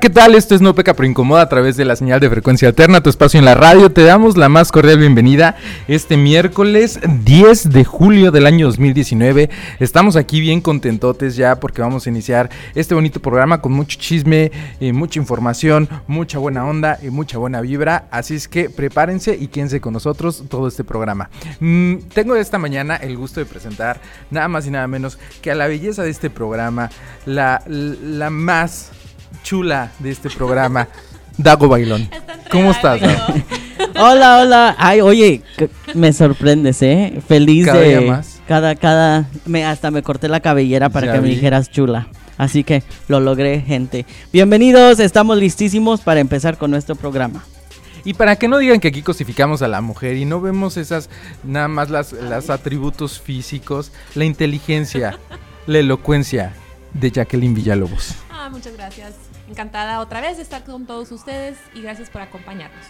¿qué tal? Esto es No Peca Pero Incomoda a través de la señal de frecuencia alterna, tu espacio en la radio. Te damos la más cordial bienvenida este miércoles 10 de julio del año 2019. Estamos aquí bien contentotes ya porque vamos a iniciar este bonito programa con mucho chisme, y mucha información, mucha buena onda y mucha buena vibra. Así es que prepárense y quédense con nosotros todo este programa. Mm, tengo esta mañana el gusto de presentar nada más y nada menos que a la belleza de este programa, la, la más chula de este programa, Dago Bailón. ¿Cómo estás? Dago? hola, hola. Ay, oye, me sorprendes, ¿eh? Feliz cada de día más. cada cada me hasta me corté la cabellera para Ya que me dijeras chula. Así que lo logré, gente. Bienvenidos, estamos listísimos para empezar con nuestro programa. Y para que no digan que aquí cosificamos a la mujer y no vemos esas, nada más las, las atributos físicos, la inteligencia, la elocuencia de Jacqueline Villalobos. Ah, muchas gracias. Encantada otra vez de estar con todos ustedes y gracias por acompañarnos.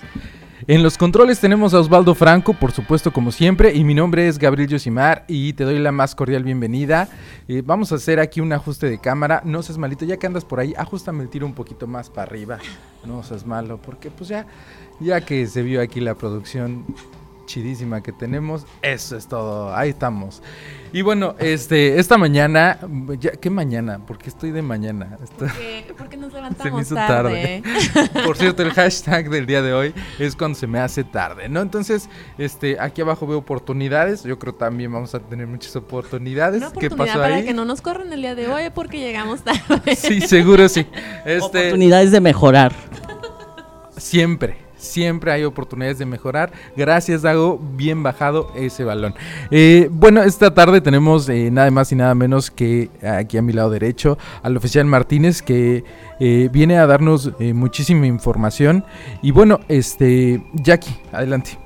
En los controles tenemos a Osvaldo Franco, por supuesto, como siempre, y mi nombre es Gabriel Yosimar y te doy la más cordial bienvenida. Eh, vamos a hacer aquí un ajuste de cámara. No seas malito, ya que andas por ahí, ajustame el tiro un poquito más para arriba. No seas malo, porque pues ya, ya que se vio aquí la producción chidísima que tenemos, eso es todo, ahí estamos. Y bueno, este, esta mañana, ya, ¿qué mañana? Porque estoy de mañana. Porque, porque nos se me levantamos hizo tarde. tarde. Por cierto, el hashtag del día de hoy es cuando se me hace tarde, ¿no? Entonces, este, aquí abajo veo oportunidades. Yo creo también vamos a tener muchas oportunidades. Una ¿Qué oportunidad pasó para ahí? que no nos corran el día de hoy porque llegamos tarde. Sí, seguro sí. Este, Oportunidades de mejorar. siempre, siempre hay oportunidades de mejorar. Gracias, Dago. Bien bajado ese balón. Eh, bueno, esta tarde tenemos eh, nada más y nada menos que aquí a mi lado derecho al oficial Martínez que eh, viene a darnos eh, muchísima información. Y bueno, este, Jackie, adelante.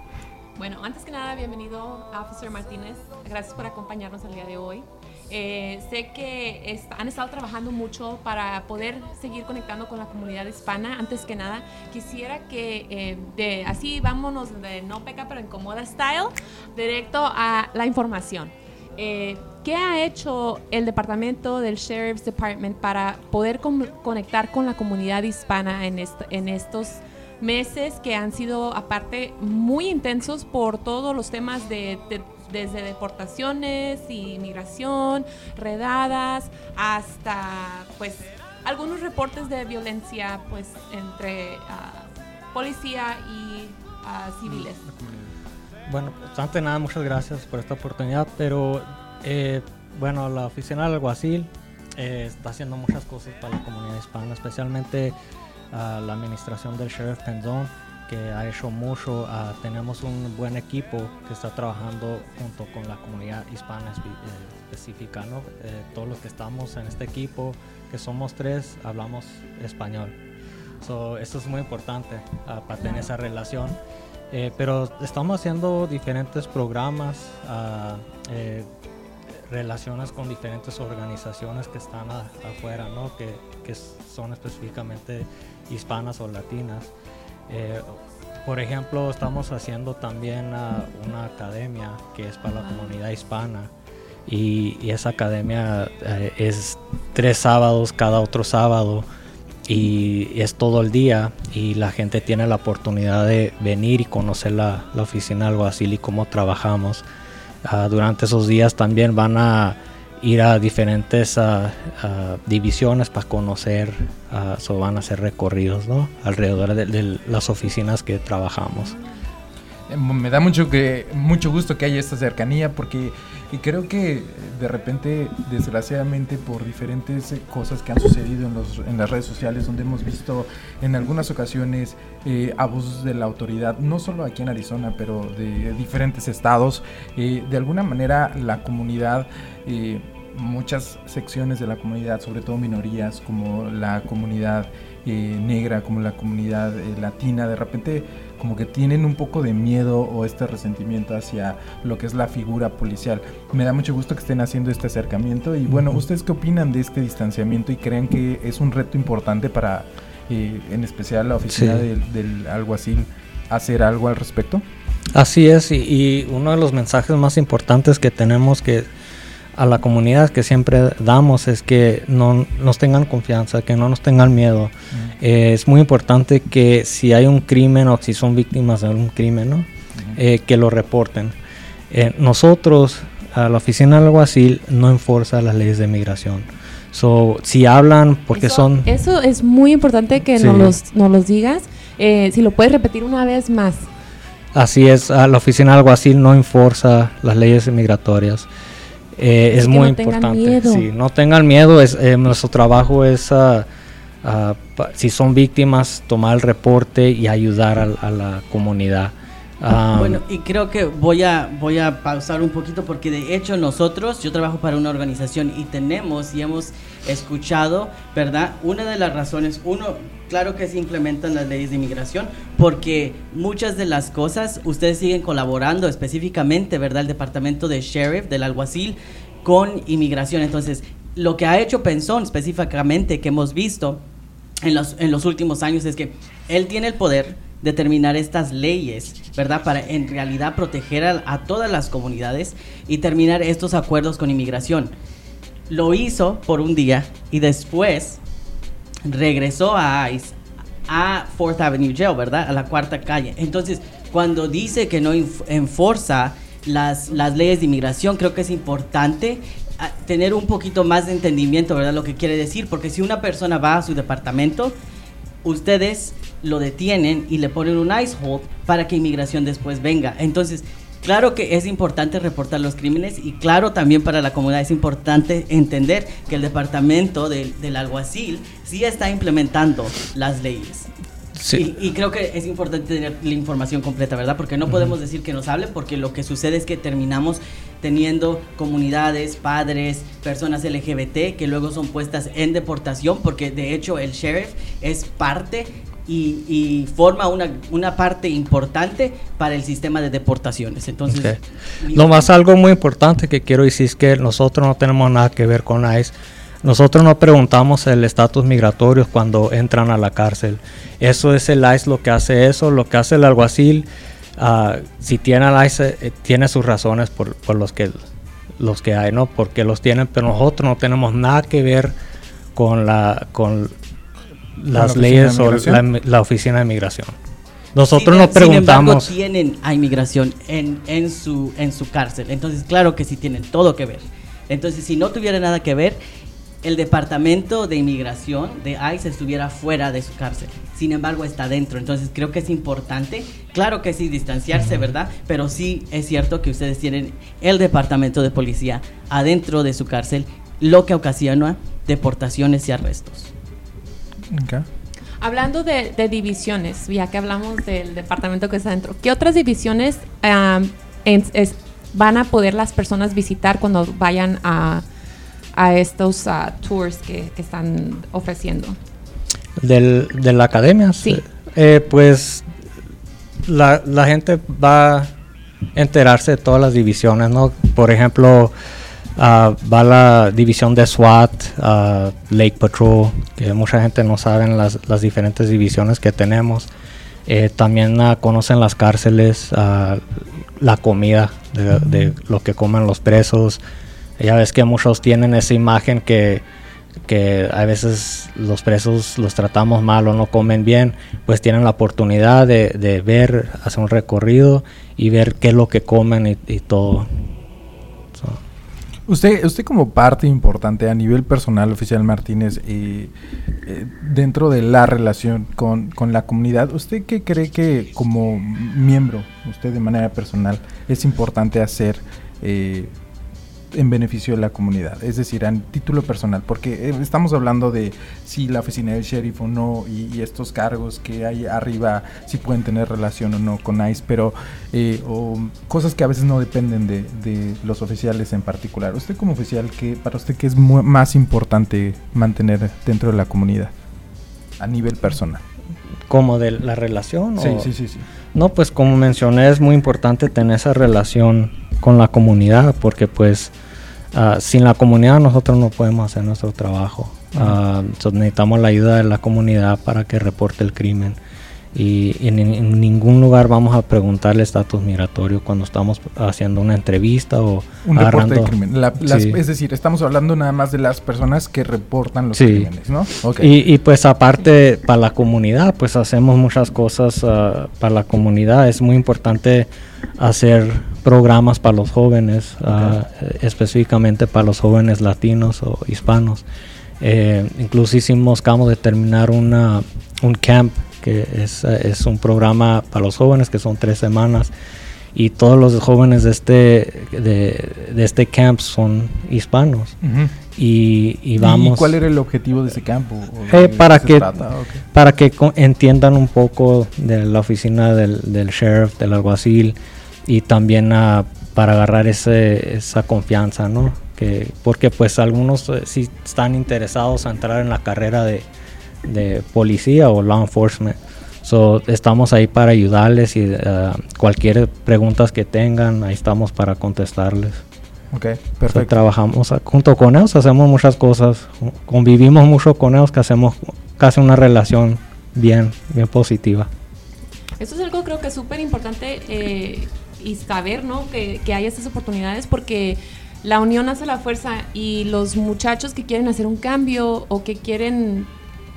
Bueno, antes que nada, bienvenido Officer Martínez. Gracias por acompañarnos el día de hoy. Eh, sé que han estado trabajando mucho para poder seguir conectando con la comunidad hispana. Antes que nada, quisiera que eh, de, así vámonos de no peca pero incomoda style, directo a la información. Eh, ¿Qué ha hecho el departamento del Sheriff's Department para poder conectar con la comunidad hispana en, est- en estos meses que han sido aparte muy intensos por todos los temas de- desde deportaciones y migración, redadas, hasta pues algunos reportes de violencia pues entre ah, policía y ah, civiles. Bueno, pues, antes de nada, muchas gracias por esta oportunidad, pero eh, bueno, la oficina del alguacil eh, está haciendo muchas cosas para la comunidad hispana, especialmente ah, la administración del Sheriff Penzón, que ha hecho mucho. ah, tenemos un buen equipo que está trabajando junto con la comunidad hispana espe- eh, específica, ¿no? Eh, todos los que estamos en este equipo, que somos tres, hablamos español. So, esto es muy importante ah, para tener esa relación. Eh, pero estamos haciendo diferentes programas, ah, eh, relaciones con diferentes organizaciones que están a- afuera, ¿no? que, que son específicamente hispanas o latinas. Eh, por ejemplo, estamos haciendo también ah, una academia que es para la comunidad hispana. Y, y esa academia eh, es tres sábados cada otro sábado y es todo el día y la gente tiene la oportunidad de venir y conocer la, la oficina del alguacil y cómo trabajamos. Ah, durante esos días también van a ir a diferentes ah, divisiones para conocer, so van a hacer recorridos ¿no? alrededor de, de las oficinas que trabajamos. Me da mucho que mucho gusto que haya esta cercanía porque creo que de repente, desgraciadamente, por diferentes eh, cosas que han sucedido en, los, en las redes sociales, donde hemos visto en algunas ocasiones eh, abusos de la autoridad, no solo aquí en Arizona, pero de diferentes estados, eh, de alguna manera la comunidad... muchas secciones de la comunidad, sobre todo minorías como la comunidad negra, como la comunidad latina, de repente como que tienen un poco de miedo o este resentimiento hacia lo que es la figura policial. Me da mucho gusto que estén haciendo este acercamiento y bueno, ¿ustedes qué opinan de este distanciamiento y creen que es un reto importante para, eh, en especial la oficina Sí. del, del alguacil, hacer algo al respecto? Así es, y, y uno de los mensajes más importantes que tenemos que a la comunidad que siempre damos es que no nos tengan confianza, que no nos tengan miedo. Eh, es muy importante que si hay un crimen o si son víctimas de un crimen, ¿no? Eh, que lo reporten. Eh, nosotros, a la oficina del alguacil, no enforza las leyes de migración. So, si hablan, porque eso, son... Eso es muy importante que Sí. nos, los, nos los digas. Eh, si lo puedes repetir una vez más. Así es, a la oficina del alguacil no enforza las leyes migratorias. Eh, Es es que muy no importante. miedo. Sí, no tengan miedo. Es, eh, nuestro trabajo es, ah, ah, pa- si son víctimas, tomar el reporte y ayudar a, la comunidad. Ah, Bueno, y creo que voy a, voy a pausar un poquito porque de hecho nosotros, yo trabajo para una organización y tenemos y hemos escuchado, ¿verdad? Una de las razones, uno, claro que se implementan las leyes de inmigración porque muchas de las cosas ustedes siguen colaborando específicamente, ¿verdad? El departamento de sheriff, del alguacil, con inmigración. Entonces, lo que ha hecho Pensón específicamente que hemos visto en los, en los últimos años es que él tiene el poder de terminar estas leyes, ¿verdad? Para en realidad proteger a, a todas las comunidades y terminar estos acuerdos con inmigración. Lo hizo por un día y después regresó a ICE a Fourth Avenue Jail, ¿verdad? A la cuarta calle. Entonces, cuando dice que no enf- enforza las, las leyes de inmigración, creo que es importante ah, tener un poquito más de entendimiento, ¿verdad? Lo que quiere decir, porque si una persona va a su departamento, ustedes lo detienen y le ponen un ice hold para que inmigración después venga. Entonces, claro que es importante reportar los crímenes y claro también para la comunidad es importante entender que el departamento del, del alguacil sí está implementando las leyes. sí. Y, y creo que es importante tener la información completa, ¿verdad? Porque no podemos decir que nos hable, porque lo que sucede es que terminamos teniendo comunidades, padres, personas LGBT que luego son puestas en deportación, porque de hecho el sheriff es parte y, y forma una, una parte importante para el sistema de deportaciones. Entonces, Ok. mi- Lo más algo muy importante que quiero decir es que nosotros no tenemos nada que ver con ICE. Nosotros no preguntamos el estatus migratorio cuando entran a la cárcel. Eso es el ICE lo que hace eso. Lo que hace el alguacil, ah, si tiene el ICE, eh, tiene sus razones por, por los, que, los que hay, ¿no? Porque los tienen, pero nosotros no tenemos nada que ver con la con las leyes o la, migración? la oficina de migración. Nosotros Sin- no Sin embargo, preguntamos. tienen a inmigración en, en, su, en su cárcel. Entonces, claro que sí tienen todo que ver. Entonces, si no tuviera nada que ver, el departamento de inmigración de ICE estuviera fuera de su cárcel. Sin embargo, está dentro. Entonces, creo que es importante, claro que sí, distanciarse, ¿verdad? Pero sí es cierto que ustedes tienen el departamento de policía adentro de su cárcel, lo que ocasiona deportaciones y arrestos. Hablando de, de divisiones, ya que hablamos del departamento que está dentro, ¿qué otras divisiones am, en- es- van a poder las personas visitar cuando vayan a, a estos ah, tours que, que están ofreciendo? Del, de la academia, Sí. eh, pues la, la gente va a enterarse de todas las divisiones, ¿no? Por ejemplo, ah, va la división de SWAT, ah, Lake Patrol, que mucha gente no sabe las, diferentes divisiones que tenemos. Eh, también ah, conocen las cárceles, la comida, de, lo que comen los presos. Ya ves que muchos tienen esa imagen que, que a veces los presos los tratamos mal o no comen bien, pues tienen la oportunidad de, ver, hacer un recorrido y ver qué es lo que comen y todo. Usted, usted como parte importante a nivel personal, oficial Martínez, eh, eh, dentro de la relación con, con la comunidad, ¿usted qué cree que como miembro, usted de manera personal, es importante hacer eh, en beneficio de la comunidad? Es decir, a título personal, porque eh, estamos hablando de si la oficina del sheriff o no y, y estos cargos que hay arriba, si pueden tener relación o no con ICE, pero eh, o cosas que a veces no dependen de, de los oficiales en particular. Usted como oficial, ¿qué, para usted qué es más importante mantener dentro de la comunidad a nivel personal? ¿Como de la relación? Sí, o- sí, sí, sí. No, pues como mencioné, es muy importante tener esa relación con la comunidad, porque pues ah, sin la comunidad nosotros no podemos hacer nuestro trabajo. So necesitamos la ayuda de la comunidad para que reporte el crimen. y en, en ningún lugar vamos a preguntarle estatus migratorio cuando estamos haciendo una entrevista o Un reporte de crimen. La- las- Sí. Es decir, estamos hablando nada más de las personas que reportan los Sí. crímenes, ¿no? Y, y, pues aparte para la comunidad, pues hacemos muchas cosas ah, para la comunidad. Es muy importante hacer programas para los jóvenes, ah, específicamente para los jóvenes latinos o hispanos. Eh, incluso hicimos, acabamos de terminar una, un camp que es, es un programa para los jóvenes que son tres semanas y todos los jóvenes de este, de, de este camp son hispanos Ujú. y, y ¿Y vamos cuál era el objetivo de ese campo? ¿O Eh, para que- trata? Ok. para que entiendan un poco de la oficina del, del sheriff, del alguacil y también ah, para agarrar ese, esa confianza, ¿no? Que, porque pues algunos eh, sí están interesados a entrar en la carrera de, de policía o law enforcement. So, estamos ahí para ayudarles y ah, cualquier preguntas que tengan, ahí estamos para contestarles. Ok, So, perfecto. trabajamos ah, junto con ellos, hacemos muchas cosas, convivimos mucho con ellos, que hacemos casi una relación bien, bien positiva. Eso es algo creo que es súper importante eh, y saber, ¿no? Que, que hay estas oportunidades porque la unión hace la fuerza y los muchachos que quieren hacer un cambio o que quieren,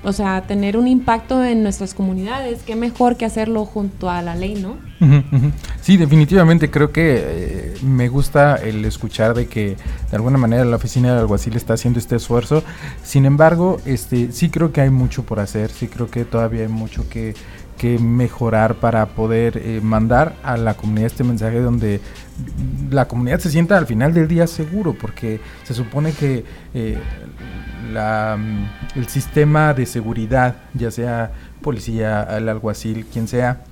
o sea, tener un impacto en nuestras comunidades, qué mejor que hacerlo junto a la ley, ¿no? Sí, definitivamente creo que eh, me gusta el escuchar de que de alguna manera la oficina del alguacil está haciendo este esfuerzo. Sin embargo, este sí creo que hay mucho por hacer, sí creo que todavía hay mucho que, que mejorar para poder eh, mandar a la comunidad este mensaje donde la comunidad se sienta al final del día seguro, porque se supone que eh, la, mm, el sistema de seguridad, ya sea policía, el alguacil, quien sea,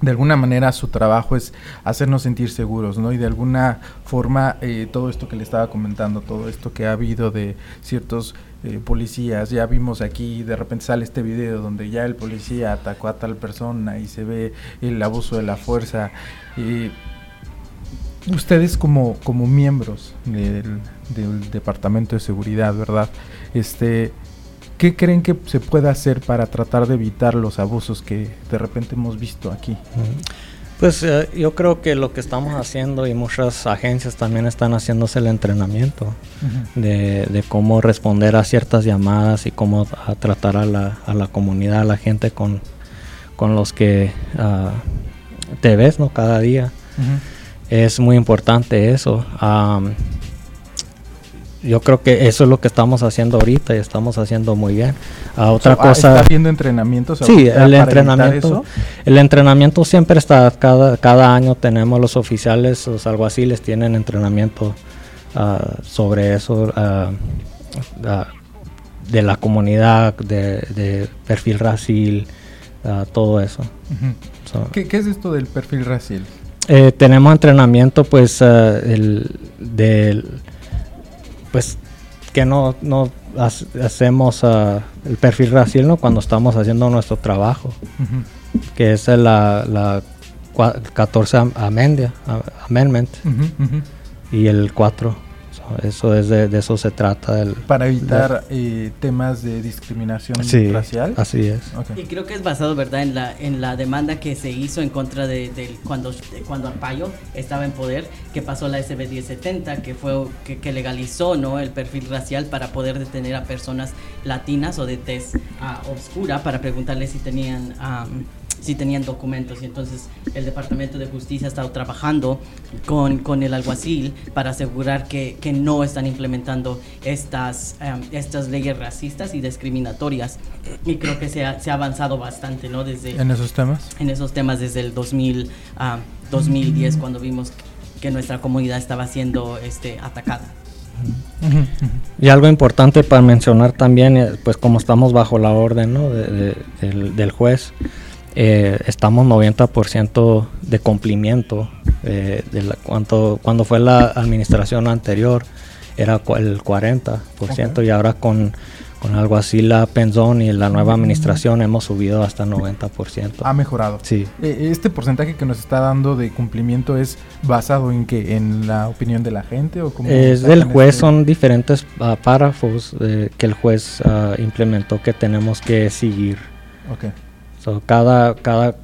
de alguna manera su trabajo es hacernos sentir seguros, ¿no? Y de alguna forma eh, todo esto que le estaba comentando, todo esto que ha habido de ciertos eh, policías, ya vimos aquí, de repente sale este video donde ya el policía atacó a tal persona y se ve el abuso de la fuerza. eh, ustedes como, como miembros del, del Departamento de Seguridad, ¿verdad? Este, ¿Qué creen que se puede hacer para tratar de evitar los abusos que de repente hemos visto aquí? Pues eh, yo creo que lo que estamos haciendo y muchas agencias también están haciéndose el entrenamiento de, de cómo responder a ciertas llamadas y cómo a tratar a la, a la comunidad, a la gente con, con los que ah, te ves ¿no? cada día. Es muy importante eso. Yo creo que eso es lo que estamos haciendo ahorita y estamos haciendo muy bien. Ah, otra So, ah, cosa. ¿Está habiendo entrenamientos? Sí, el entrenamiento, el entrenamiento siempre está, cada, cada año tenemos los oficiales, los alguaciles tienen entrenamiento ah, sobre eso, ah, de la comunidad, de, de perfil racial, todo eso. So, ¿Qué, qué es esto del perfil racial? eh, tenemos entrenamiento pues el, del pues que no, no hace- hacemos ah, el perfil racial ¿no? cuando estamos haciendo nuestro trabajo que es la, la cua- 14 am- amendia- amendment. Y el 4 So, eso es de, de eso se trata del Para evitar eh, temas de discriminación sí racial. así es. Y creo que es basado, ¿verdad?, en la, en la demanda que se hizo en contra de, del- cuando, de cuando Arpaio estaba en poder, que pasó la SB 1070, que fue que, que legalizó ¿no? el perfil racial para poder detener a personas latinas o de tez ah, oscura para preguntarles si tenían am, si tenían documentos y entonces el Departamento de Justicia ha estado trabajando con, con el alguacil para asegurar que, que no están implementando estas, em, estas leyes racistas y discriminatorias y creo que se ha, se ha avanzado bastante ¿no? desde En esos temas. en esos temas desde el 2000, ah, 2010 cuando vimos que nuestra comunidad estaba siendo este, atacada. Y algo importante para mencionar también eh, pues como estamos bajo la orden ¿no? de- de- del, del juez eh, estamos 90% de cumplimiento eh, de la, cuanto, cuando fue la administración anterior era el 40% Ok. y ahora con, con algo así la Penzón y la nueva administración hemos subido hasta 90%. Ha mejorado. Sí. Eh, Este porcentaje que nos está dando de cumplimiento es basado en que en la opinión de la gente o cómo Es del juez, este- son diferentes ah, párrafos eh, que el juez ah, implementó que tenemos que seguir. Ok. So, cada, cada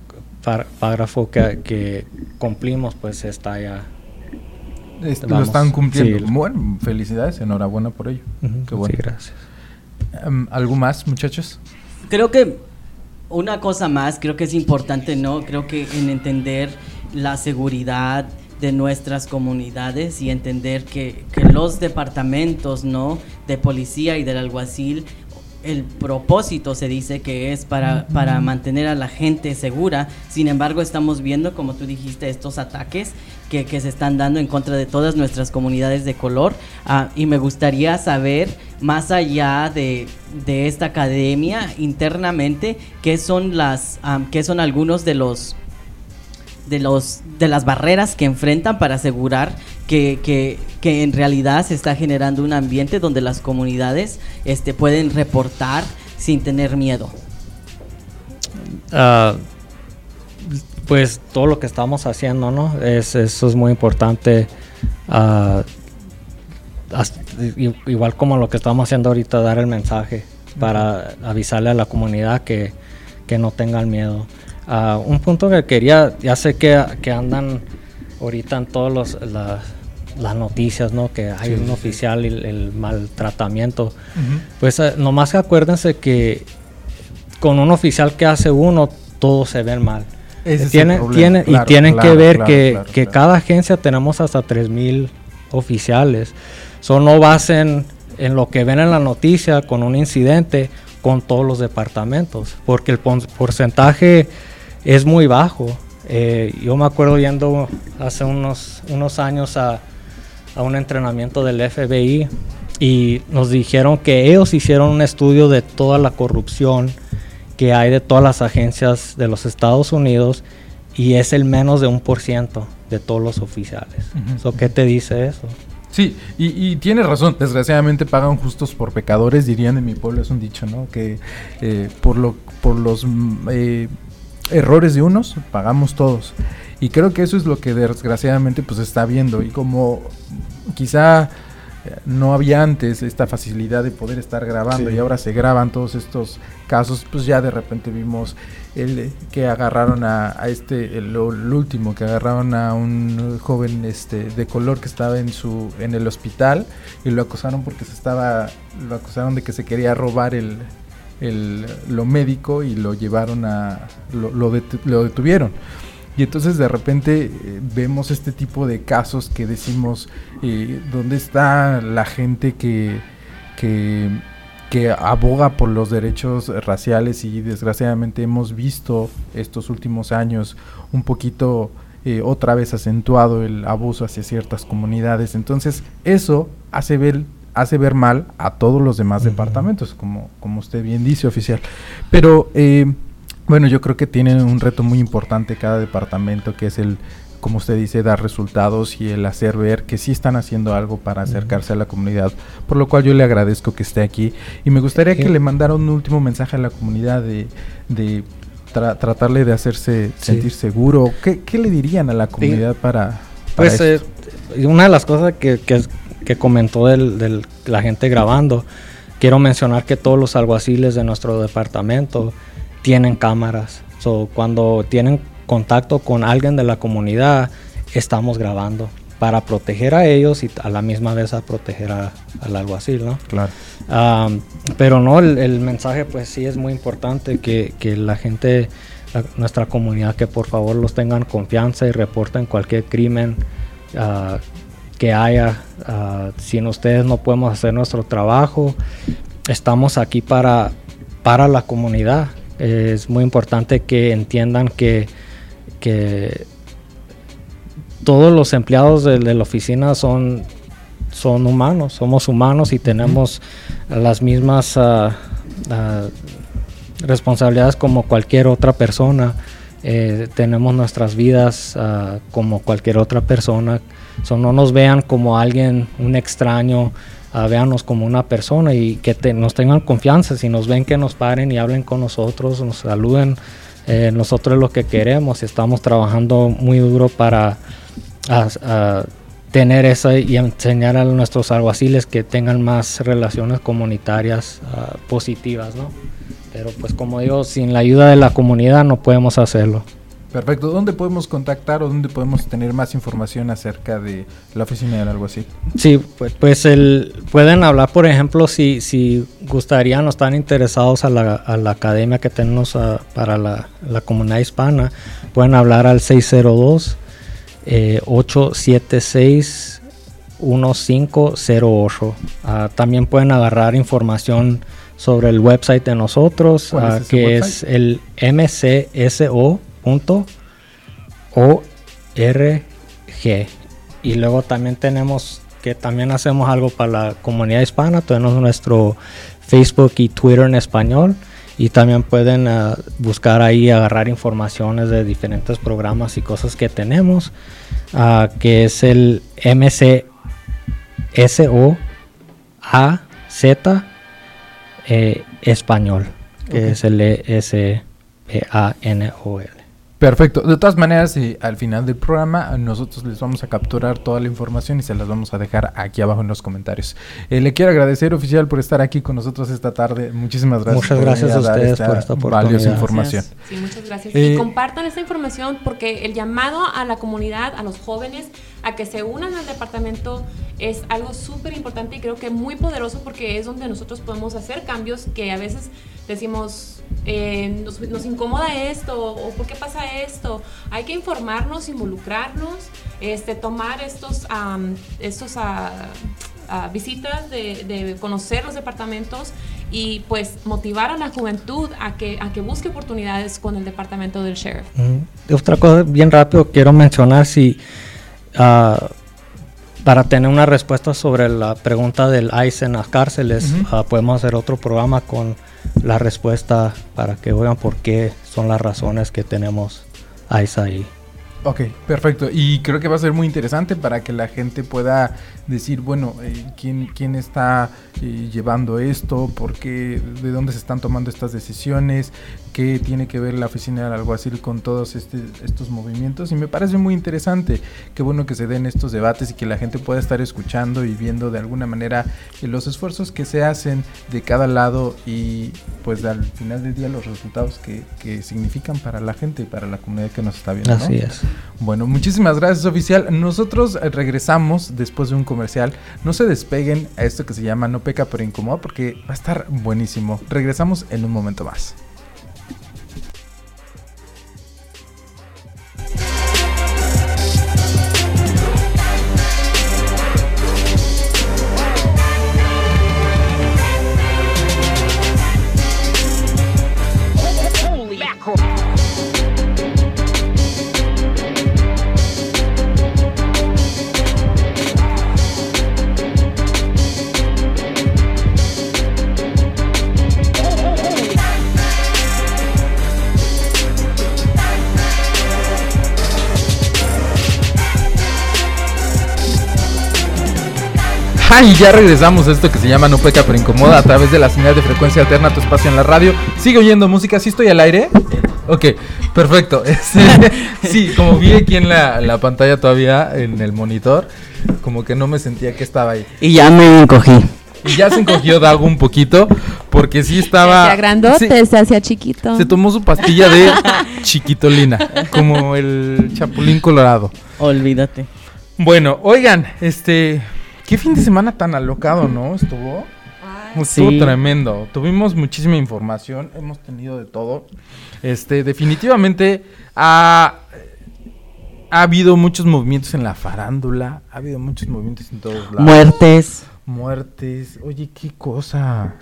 párrafo que, que, cumplimos, pues está ya. lo están cumpliendo. Bueno, felicidades, enhorabuena por ello. Qué bueno. gracias. Em, ¿Algo más, muchachos? Creo que una cosa más, creo que es importante, ¿no? Creo que en entender la seguridad de nuestras comunidades y entender que, que los departamentos, ¿no? De policía y del alguacil el propósito se dice que es para, para mantener a la gente segura. Sin embargo, estamos viendo, como tú dijiste, estos ataques que, que se están dando en contra de todas nuestras comunidades de color. Ah, y me gustaría saber, más allá de, de esta academia, internamente, qué son, las, qué son algunos de los de, los, de las barreras que enfrentan para asegurar que, que, que, en realidad se está generando un ambiente donde las comunidades este, pueden reportar sin tener miedo. Ah, pues todo lo que estamos haciendo, ¿no? Es, eso es muy importante. Uh, igual como lo que estamos haciendo ahorita, dar el mensaje para avisarle a la comunidad que, que no tengan miedo. Uh, un punto que quería, ya sé que, que andan ahorita en todas las noticias, ¿no? Que hay un oficial y el, maltratamiento. Pues uh, nomás acuérdense que con un oficial que hace uno, todos se ven mal. Tiene, tiene, y tienen que ver que, que cada agencia tenemos hasta 3.000 oficiales. Solo no basen en lo que ven en la noticia con un incidente con todos los departamentos, porque el porcentaje es muy bajo. Eh, yo me acuerdo yendo hace unos, unos años a, a, un entrenamiento del FBI y nos dijeron que ellos hicieron un estudio de toda la corrupción que hay de todas las agencias de los Estados Unidos y es el menos de un por ciento de todos los oficiales. ¿Qué te dice eso? Sí, y, y, tiene razón. Desgraciadamente pagan justos por pecadores, dirían en mi pueblo, es un dicho, ¿no? Que eh, por, lo, por los mm, eh, errores de unos, pagamos todos. Y creo que eso es lo que desgraciadamente pues está viendo. Y como quizá eh, no había antes esta facilidad de poder estar grabando y ahora se graban todos estos casos, pues ya de repente vimos el que agarraron a, este, el, último, que agarraron a un joven este de color que estaba en su en el hospital y lo acusaron porque se estaba, lo acusaron de que se quería robar el, el, lo médico y lo llevaron a, lo, lo, detuvieron. Y entonces de repente eh, vemos este tipo de casos que decimos, eh, ¿dónde está la gente que, que, que, aboga por los derechos raciales? Y desgraciadamente hemos visto estos últimos años un poquito eh, otra vez acentuado el abuso hacia ciertas comunidades. Entonces eso hace ver hace ver mal a todos los demás departamentos, como, como usted bien dice, oficial. Pero eh, bueno, yo creo que tienen un reto muy importante cada departamento, que es el, como usted dice, dar resultados y el hacer ver que sí están haciendo algo para acercarse a la comunidad, por lo cual yo le agradezco que esté aquí. Y me gustaría que le mandara un último mensaje a la comunidad de, de tratarle de hacerse sentir seguro. ¿Qué, ¿Qué, le dirían a la comunidad para, Pues eh, una de las cosas que, que, que comentó de la gente grabando, quiero mencionar que todos los alguaciles de nuestro departamento tienen cámaras. So, cuando tienen contacto con alguien de la comunidad, estamos grabando para proteger a ellos y a la misma vez a proteger al alguacil, ¿no? Claro. pero no, el, mensaje pues sí es muy importante que, que la gente, nuestra comunidad, que por favor los tengan confianza y reporten cualquier crimen uh, que haya. Uh, sin ustedes no podemos hacer nuestro trabajo. Estamos aquí para, para la comunidad. Es muy importante que entiendan que, que todos los empleados de, la oficina son, son humanos, somos humanos y tenemos las mismas uh, uh, responsabilidades como cualquier otra persona. Eh, tenemos nuestras vidas como cualquier otra persona no nos vean como alguien, un extraño, uh, véanos como una persona y que nos tengan confianza. Si nos ven que nos paren y hablen con nosotros, nos saluden. Eh, nosotros es lo que queremos. Estamos trabajando muy duro para tener eso y enseñar a nuestros alguaciles que tengan más relaciones comunitarias positivas, ¿no? pero pues como digo, sin la ayuda de la comunidad no podemos hacerlo. Perfecto. ¿Dónde podemos contactar o dónde podemos tener más información acerca de la oficina de algo así? Sí, pues, pues el, pueden hablar, por ejemplo, si, si gustarían o están interesados a la, a la academia que tenemos ah, para la, la, comunidad hispana, pueden hablar al 602 eh, 876 1508. Uh, también pueden agarrar información sobre el website de nosotros, uh, es que website? es el mcso .org y luego también tenemos que también hacemos algo para la comunidad hispana. Tenemos nuestro Facebook y Twitter en español. Y también pueden uh, buscar ahí agarrar informaciones de diferentes programas y cosas que tenemos uh, que es el MCSO A Z eh, español que okay. es el S P A N O L Perfecto. De todas maneras, eh, al final del programa nosotros les vamos a capturar toda la información y se las vamos a dejar aquí abajo en los comentarios. Eh, le quiero agradecer, oficial, por estar aquí con nosotros esta tarde. Muchísimas gracias. Muchas gracias a ustedes esta por esta oportunidad. Valiosa información. Sí, muchas gracias. Eh, y compartan esta información porque el llamado a la comunidad, a los jóvenes, a que se unan al departamento es algo súper importante y creo que muy poderoso porque es donde nosotros podemos hacer cambios que a veces decimos, eh, nos, nos, incomoda esto o por qué pasa esto. Hay que informarnos, involucrarnos, este, tomar estos, um, estos uh, uh, visitas de, de, conocer los departamentos y pues motivar a la juventud a que, a que busque oportunidades con el departamento del sheriff. Mm. Otra cosa bien rápido quiero mencionar si... Uh, para tener una respuesta sobre la pregunta del ICE en las cárceles, uh -huh. uh, podemos hacer otro programa con la respuesta para que vean por qué son las razones que tenemos ICE ahí. Ok, perfecto. Y creo que va a ser muy interesante para que la gente pueda decir, bueno, eh, ¿quién, quién está eh, llevando esto, por qué, de dónde se están tomando estas decisiones, qué tiene que ver la oficina del alguacil con todos este, estos movimientos. Y me parece muy interesante, qué bueno que se den estos debates y que la gente pueda estar escuchando y viendo de alguna manera eh, los esfuerzos que se hacen de cada lado y pues al final del día los resultados que, que significan para la gente y para la comunidad que nos está viendo. Así ¿no? es. Bueno, muchísimas gracias oficial. Nosotros regresamos después de un comercial. No se despeguen a esto que se llama No peca pero incomoda porque va a estar buenísimo. Regresamos en un momento más. Ah, y ya regresamos a esto que se llama No Peca pero Incomoda a través de la señal de frecuencia alterna tu espacio en la radio. Sigue oyendo música, ¿sí estoy al aire? Ok, perfecto. Este, sí, como vi aquí en la, la, pantalla todavía, en el monitor, como que no me sentía que estaba ahí. Y ya me encogí. Y ya se encogió Dago un poquito, porque sí estaba... Se hacía grandote, se hacía chiquito. Se tomó su pastilla de chiquitolina, como el chapulín colorado. Olvídate. Bueno, oigan, este... Qué fin de semana tan alocado, ¿no? Estuvo. Ay, Estuvo sí. tremendo. Tuvimos muchísima información. Hemos tenido de todo. Este, definitivamente ha, ha habido muchos movimientos en la farándula. Ha habido muchos movimientos en todos lados. Muertes. Muertes. Oye, qué cosa.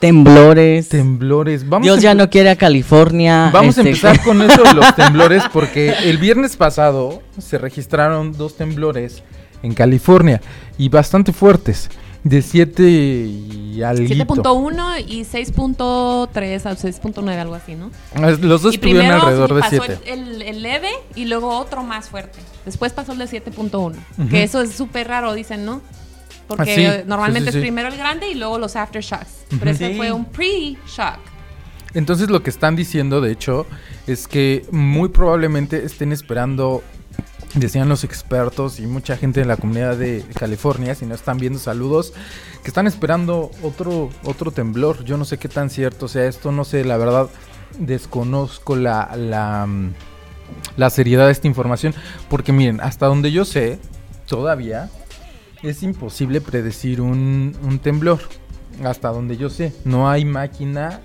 Temblores. Temblores. Vamos Dios ya no quiere a California. Vamos este... a empezar con eso de los temblores porque el viernes pasado se registraron dos temblores en California y bastante fuertes. De 7 y algo. 7.1 y 6.3 o 6.9, algo así, ¿no? Los dos estuvieron alrededor de 7. El, el, leve y luego otro más fuerte. Después pasó el de 7.1. Uh -huh. Que eso es súper raro, dicen, ¿no? Porque ah, sí, normalmente sí, sí, es primero el grande y luego los aftershocks. Uh -huh. Pero ese fue un pre-shock. Entonces lo que están diciendo, de hecho, es que muy probablemente estén esperando decían los expertos y mucha gente de la comunidad de California, si no están viendo saludos, que están esperando otro, otro temblor. Yo no sé qué tan cierto sea esto, no sé, la verdad desconozco la, la, mm, la seriedad de esta información, porque miren, hasta donde yo sé, todavía es imposible predecir un, un temblor. Hasta donde yo sé, no hay máquina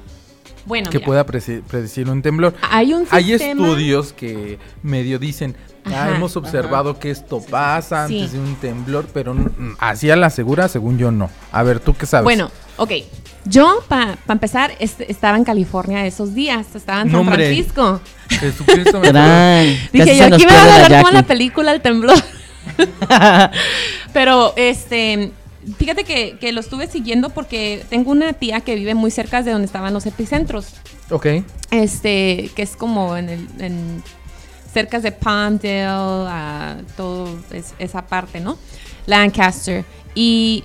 Bueno, que mira, pueda predecir un temblor. hay un Hay estudios que medio dicen, "Ah, Ajá. hemos observado que esto pasa Sí. antes de un temblor, pero así a la segura, según yo, no. A ver, ¿tú qué sabes? Bueno, ok. Yo, para empezar, estaba en California esos días. Estaba en San hombre. Francisco. Jesucristo me. Dije, yo aquí me van a hablar como en la película El temblor. Pero, este, fíjate que, que lo estuve siguiendo porque tengo una tía que vive muy cerca de donde estaban los epicentros. Ok. Este, que es como en el, en cerca de Palmdale, a todo es- esa parte, ¿no? Lancaster. Y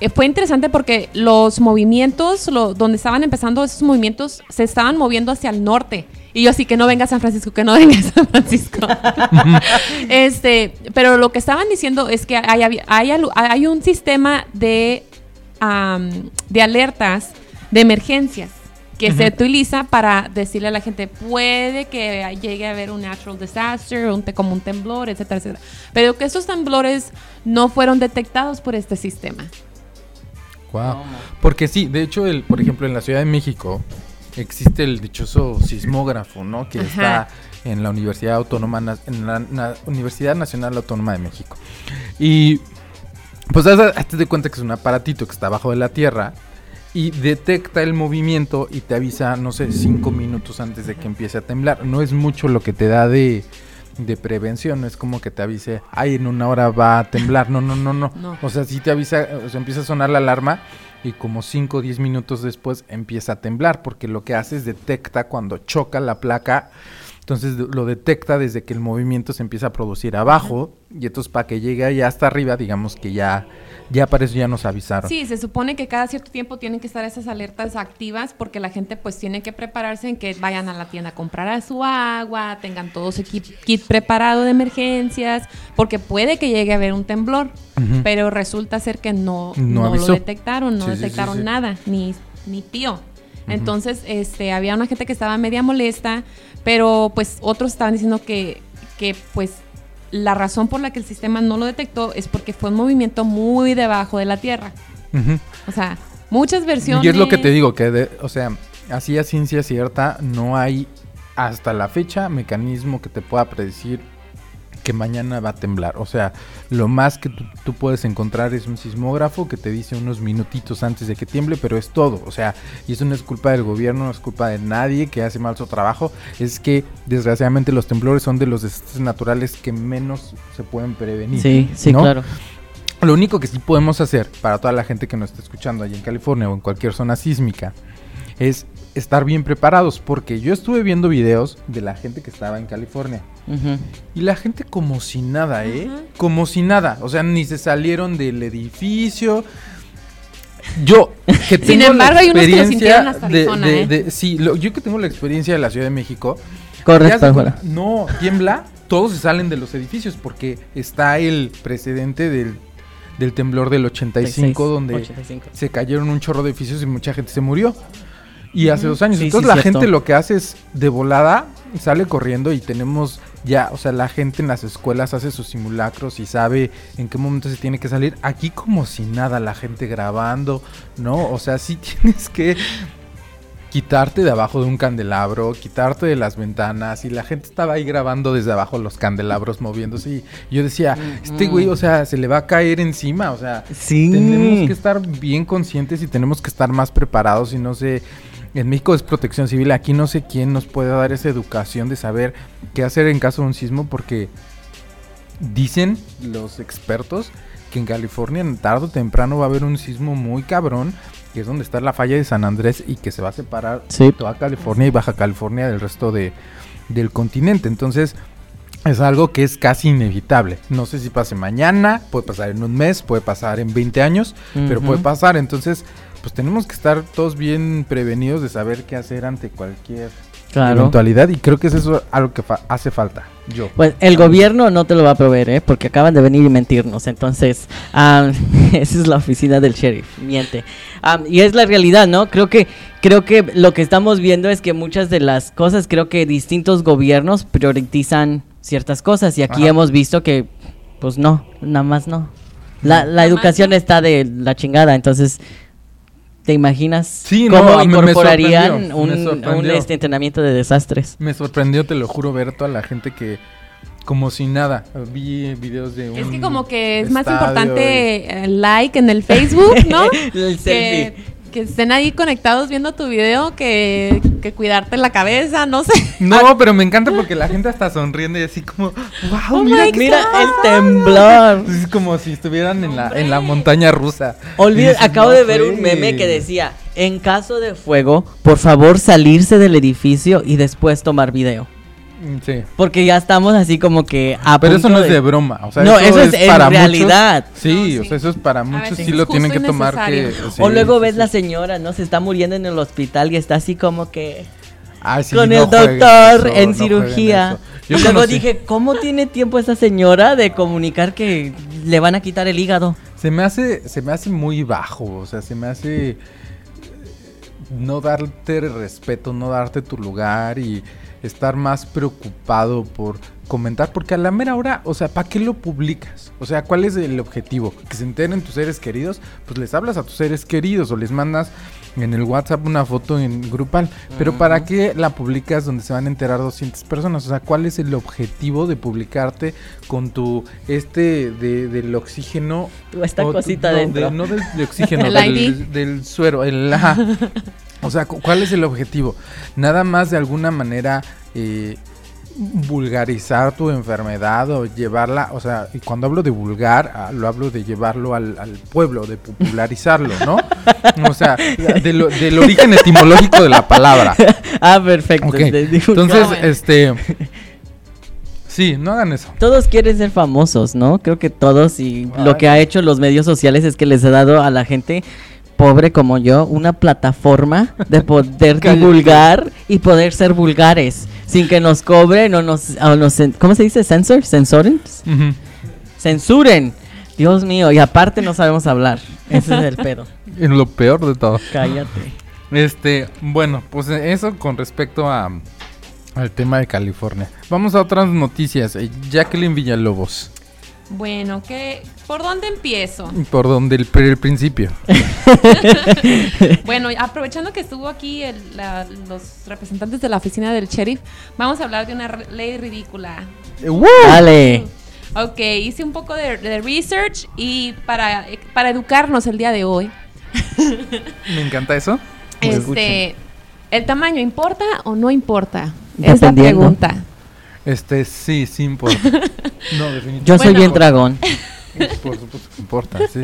eh, fue interesante porque los movimientos, lo- donde estaban empezando esos movimientos, se estaban moviendo hacia el norte. Y yo así que no venga a San Francisco, que no venga a San Francisco. este, pero lo que estaban diciendo es que hay, hay, hay hay un sistema de, am, de alertas de emergencias que se utiliza para decirle a la gente puede que llegue a haber un natural disaster, un te- como un temblor, etcétera, etcétera. Pero que esos temblores no fueron detectados por este sistema. Wow. Porque sí, de hecho, el, por ejemplo, en la Ciudad de México existe el dichoso sismógrafo, ¿no? Que Ajá. está en la Universidad Autónoma, Na- en la Universidad Nacional Autónoma de México. Y pues haz- hazte de cuenta que es un aparatito que está abajo de la tierra y detecta el movimiento y te avisa, no sé, cinco minutos antes de que empiece a temblar. No es mucho lo que te da de, de prevención, no es como que te avise, ay, en una hora va a temblar. No, no, no, no. No. O sea, sí te avisa, o sea, empieza a sonar la alarma y como 5 o 10 minutos después empieza a temblar, porque lo que hace es detecta cuando choca la placa. Entonces lo detecta desde que el movimiento se empieza a producir abajo y entonces para que llegue allá hasta arriba, digamos que ya, ya para eso ya nos avisaron. Sí, se supone que cada cierto tiempo tienen que estar esas alertas activas porque la gente pues tiene que prepararse en que vayan a la tienda a comprar a su agua, tengan todo su kit, kit preparado de emergencias, porque puede que llegue a haber un temblor, pero resulta ser que no, No no, lo detectaron, no Sí, sí, sí, detectaron sí. nada, ni, ni pío. Entonces, este, había una gente que estaba media molesta, pero pues otros estaban diciendo que, que pues la razón por la que el sistema no lo detectó es porque fue un movimiento muy debajo de la tierra. O sea, muchas versiones. Y es lo que te digo, que de- o sea, así a ciencia cierta no hay hasta la fecha mecanismo que te pueda predecir que mañana va a temblar. O sea, lo más que tú, tú puedes encontrar es un sismógrafo que te dice unos minutitos antes de que tiemble, pero es todo. O sea, y eso no es culpa del gobierno, no es culpa de nadie que hace mal su trabajo. Es que desgraciadamente los temblores son de los desastres naturales que menos se pueden prevenir. Sí, sí, ¿no? claro. Lo único que sí podemos hacer para toda la gente que nos está escuchando allí en California o en cualquier zona sísmica es estar bien preparados, porque yo estuve viendo videos de la gente que estaba en California y la gente como si nada, ¿eh? Como si nada, o sea, ni se salieron del edificio. Yo, que tengo Sin la embargo, hay unos que lo experiencia sintieron hasta de- de- ¿eh? de- sí, lo- yo que tengo la experiencia de la Ciudad de México, Corre ya para se- afuera. No, tiembla, todos se salen de los edificios porque está el precedente del, del temblor del 85 donde 85. se cayeron un chorro de edificios y mucha gente se murió. Y hace dos años. Sí, Entonces sí, la cierto. gente lo que hace es de volada sale corriendo y tenemos ya, o sea, la gente en las escuelas hace sus simulacros y sabe en qué momento se tiene que salir. Aquí como si nada, la gente grabando, ¿no? O sea, sí tienes que quitarte de abajo de un candelabro, quitarte de las ventanas y la gente estaba ahí grabando desde abajo los candelabros moviéndose y yo decía, este güey, o sea, se le va a caer encima, o sea, Sí. tenemos que estar bien conscientes y tenemos que estar más preparados y no sé, en México es protección civil, aquí no sé quién nos puede dar esa educación de saber qué hacer en caso de un sismo porque dicen los expertos que en California en tarde o temprano va a haber un sismo muy cabrón, que es donde está la falla de San Andrés y que se va a separar Sí. toda California y Baja California del resto de, del continente. Entonces, es algo que es casi inevitable. No sé si pase mañana, puede pasar en un mes, puede pasar en 20 años, pero puede pasar. Entonces, pues tenemos que estar todos bien prevenidos de saber qué hacer ante cualquier Claro. eventualidad y creo que es eso algo que fa- hace falta. Yo. Pues el gobierno no te lo va a proveer, ¿eh? Porque acaban de venir y mentirnos. Entonces, am, esa es la oficina del sheriff. Miente. Am, y es la realidad, ¿no? Creo que, creo que lo que estamos viendo es que muchas de las cosas, creo que distintos gobiernos priorizan ciertas cosas. Y aquí Ajá. hemos visto que, pues no, nada más no. La, la educación no. está de la chingada. Entonces, ¿te imaginas Sí, no, cómo me- me incorporarían un, me un, este, entrenamiento de desastres? Me sorprendió, te lo juro, ver toda la gente que como si nada. Vi videos de un Es que como que es más importante el like en el Facebook, ¿no? El selfie. que, que estén ahí conectados viendo tu video que, que cuidarte la cabeza, no sé. No, pero me encanta porque la gente hasta sonriendo y así como, wow, Oh mira, el temblor. Es como si estuvieran en la, en la montaña rusa. Dices, acabo "No de ver un juegues". meme que decía, en caso de fuego, por favor salirse del edificio y después tomar video. Mm, Sí. Porque ya estamos así como que a Pero eso no es de broma. O sea, No, eso es en para realidad. Muchos, sí, No, sí. o sea, eso es para muchos. veces Sí es lo tienen que tomar que. necesario. sí, o luego ves sí. la señora, ¿no? Se está muriendo en el hospital y está así como que con no el doctor eso, en no cirugía. Yo Y luego conocí- dije, ¿cómo tiene tiempo esa señora de comunicar que le van a quitar el hígado? Se me hace, se me hace muy bajo, o sea, se me hace no darte respeto, no darte tu lugar y estar más preocupado por comentar, porque a la mera hora, o sea, ¿para qué lo publicas? O sea, ¿cuál es el objetivo? Que se enteren tus seres queridos, pues les hablas a tus seres queridos o les mandas en el WhatsApp una foto en grupal, pero ¿para qué la publicas donde se van a enterar 200 personas? O sea, ¿cuál es el objetivo de publicarte con tu este de, del oxígeno O esta o- cosita no, dentro. de- no del de oxígeno, El del, suero. El. O sea, cu- ¿cuál es el objetivo? Nada más de alguna manera eh, vulgarizar tu enfermedad o llevarla, o sea, y cuando hablo de vulgar, ah, lo hablo de llevarlo al, al pueblo, de popularizarlo, ¿no? O sea, de lo- del origen etimológico de la palabra. ah, perfecto. Entonces, bueno. este... Sí, no hagan eso. Todos quieren ser famosos, ¿no? Creo que todos y Ay. lo que ha hecho los medios sociales es que les ha dado a la gente pobre como yo una plataforma de poder divulgar y poder ser vulgares sin que nos cobren o nos, o nos cen- ¿cómo se dice? ¿Censor? ¿Censoren? Censuren. Dios mío, y aparte no sabemos hablar. Ese es el pedo. Es lo peor de todo. Cállate. Este, bueno, pues eso con respecto a al tema de California. Vamos a otras noticias. Eh, Jacqueline Villalobos. Bueno, ¿qué, ¿por dónde empiezo? Por donde el, el principio. Bueno, aprovechando que estuvo aquí el- la- los representantes de la oficina del sheriff, vamos a hablar de una ley ridícula. Eh, ¡woo! Dale. Ok, hice un poco de, de research y para, para educarnos el día de hoy, Me encanta eso. este, ¿el tamaño importa o no importa? Es la pregunta. Este, sí, sí importa. No, definitivamente. Yo soy Bueno. bien dragón. Por supuesto que importa, sí.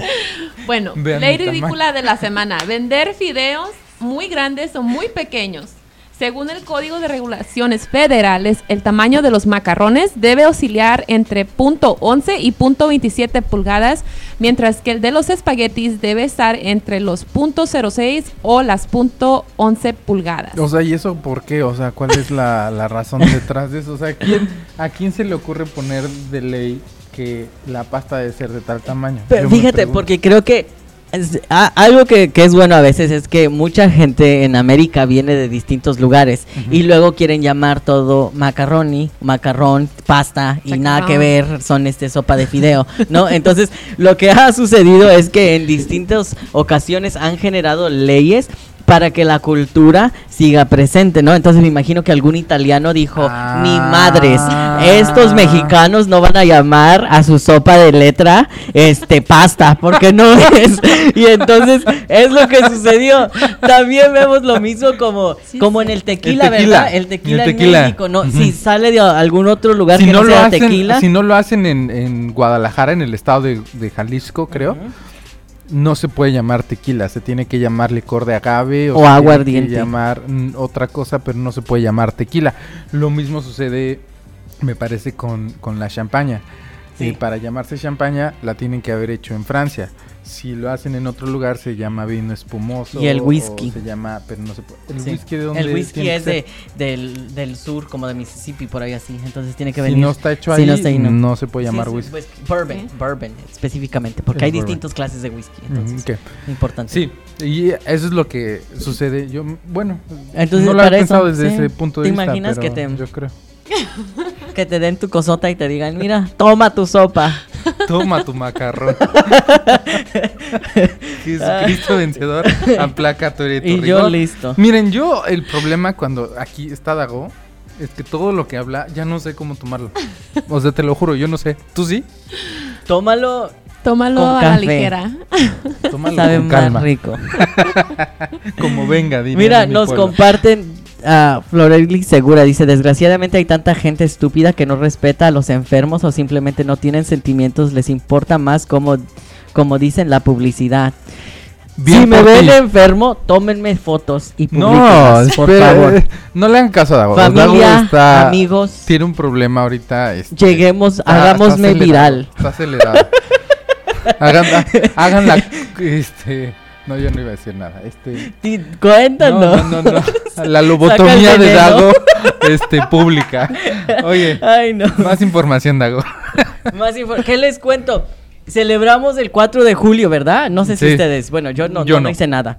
Bueno, Vean ley ridícula de la semana. Vender fideos muy grandes o muy pequeños. Según el Código de Regulaciones Federales, el tamaño de los macarrones debe oscilar entre .11 y .27 pulgadas, mientras que el de los espaguetis debe estar entre los .06 o las .11 pulgadas. O sea, ¿y eso por qué? O sea, ¿cuál es la, la razón detrás de eso? O sea, ¿a quién, ¿a quién se le ocurre poner de ley que la pasta debe ser de tal tamaño? Pero Yo fíjate, porque creo que es- a- algo que, que es bueno a veces es que mucha gente en América viene de distintos lugares y luego quieren llamar todo macaroni, macarrón, pasta y nada que ver, son este sopa de fideo, ¿no? Entonces, lo que ha sucedido es que en distintas ocasiones han generado leyes para que la cultura siga presente, ¿no? Entonces me imagino que algún italiano dijo, Ah. ni madres, estos mexicanos no van a llamar a su sopa de letra este pasta, porque no es. Y entonces es lo que sucedió. También vemos lo mismo como, Sí, como sí. en el tequila, El tequila. ¿verdad? El tequila, El en. México, ¿no? Si sale de algún otro lugar si que no, no, lo sea hacen, tequila. si no lo hacen en, en Guadalajara, en el estado de, de Jalisco, creo, no se puede llamar tequila, se tiene que llamar licor de agave O se tiene que llamar mm, otra cosa, pero no se puede llamar tequila. Lo mismo sucede, me parece, con, con la champaña. Sí. Eh, para llamarse champaña la tienen que haber hecho en Francia. Si lo hacen en otro lugar se llama vino espumoso. Y el o whisky. se llama, pero no se puede. ¿El Sí. whisky de dónde El whisky es de, del, del sur, como de Mississippi, por ahí así. Entonces tiene que Si venir. no está hecho si ahí, no no, está ahí, no. se puede llamar sí, whisky. pues, bourbon, bourbon específicamente, porque hay bourbon. distintos clases de whisky. Entonces, importante. Sí, y eso es lo que sucede. Yo, bueno, Entonces, no lo había para pensado desde sí. ese punto de ¿Te vista. imaginas pero que te- Yo creo. Que te den tu cosota y te digan, mira, toma tu sopa. Toma tu macarrón. Jesucristo vencedor, aplaca tu, tu y yo listo. Miren, yo el problema cuando aquí está Dago es que todo lo que habla ya no sé cómo tomarlo. O sea, te lo juro, yo no sé. ¿Tú sí? Tómalo, Tómalo Con a la ligera. Tómalo sabe con más calma. rico. Como venga, diría Mira, nos pueblo. comparten a Florelli Segura. Dice, desgraciadamente hay tanta gente estúpida que no respeta a los enfermos o simplemente no tienen sentimientos. Les importa más como, como dicen la publicidad. Bien si me ven ti. enfermo, tómenme fotos y No, por espera, favor. no le hagan caso a Dago. Familia, está, amigos, tiene un problema ahorita. este, lleguemos, está- hagámosme está viral. Está acelerado. hagan, ha- hagan la. Este, no, yo no iba a decir nada. Este, Cuéntanos. no, no, no, no. La lobotomía de. Dago, este, pública. Oye, Ay, no. más información, Dago. Más infor- ¿Qué les cuento? Celebramos el 4 de julio, ¿verdad? No sé si ustedes. Bueno, yo no, Yo no, hice nada.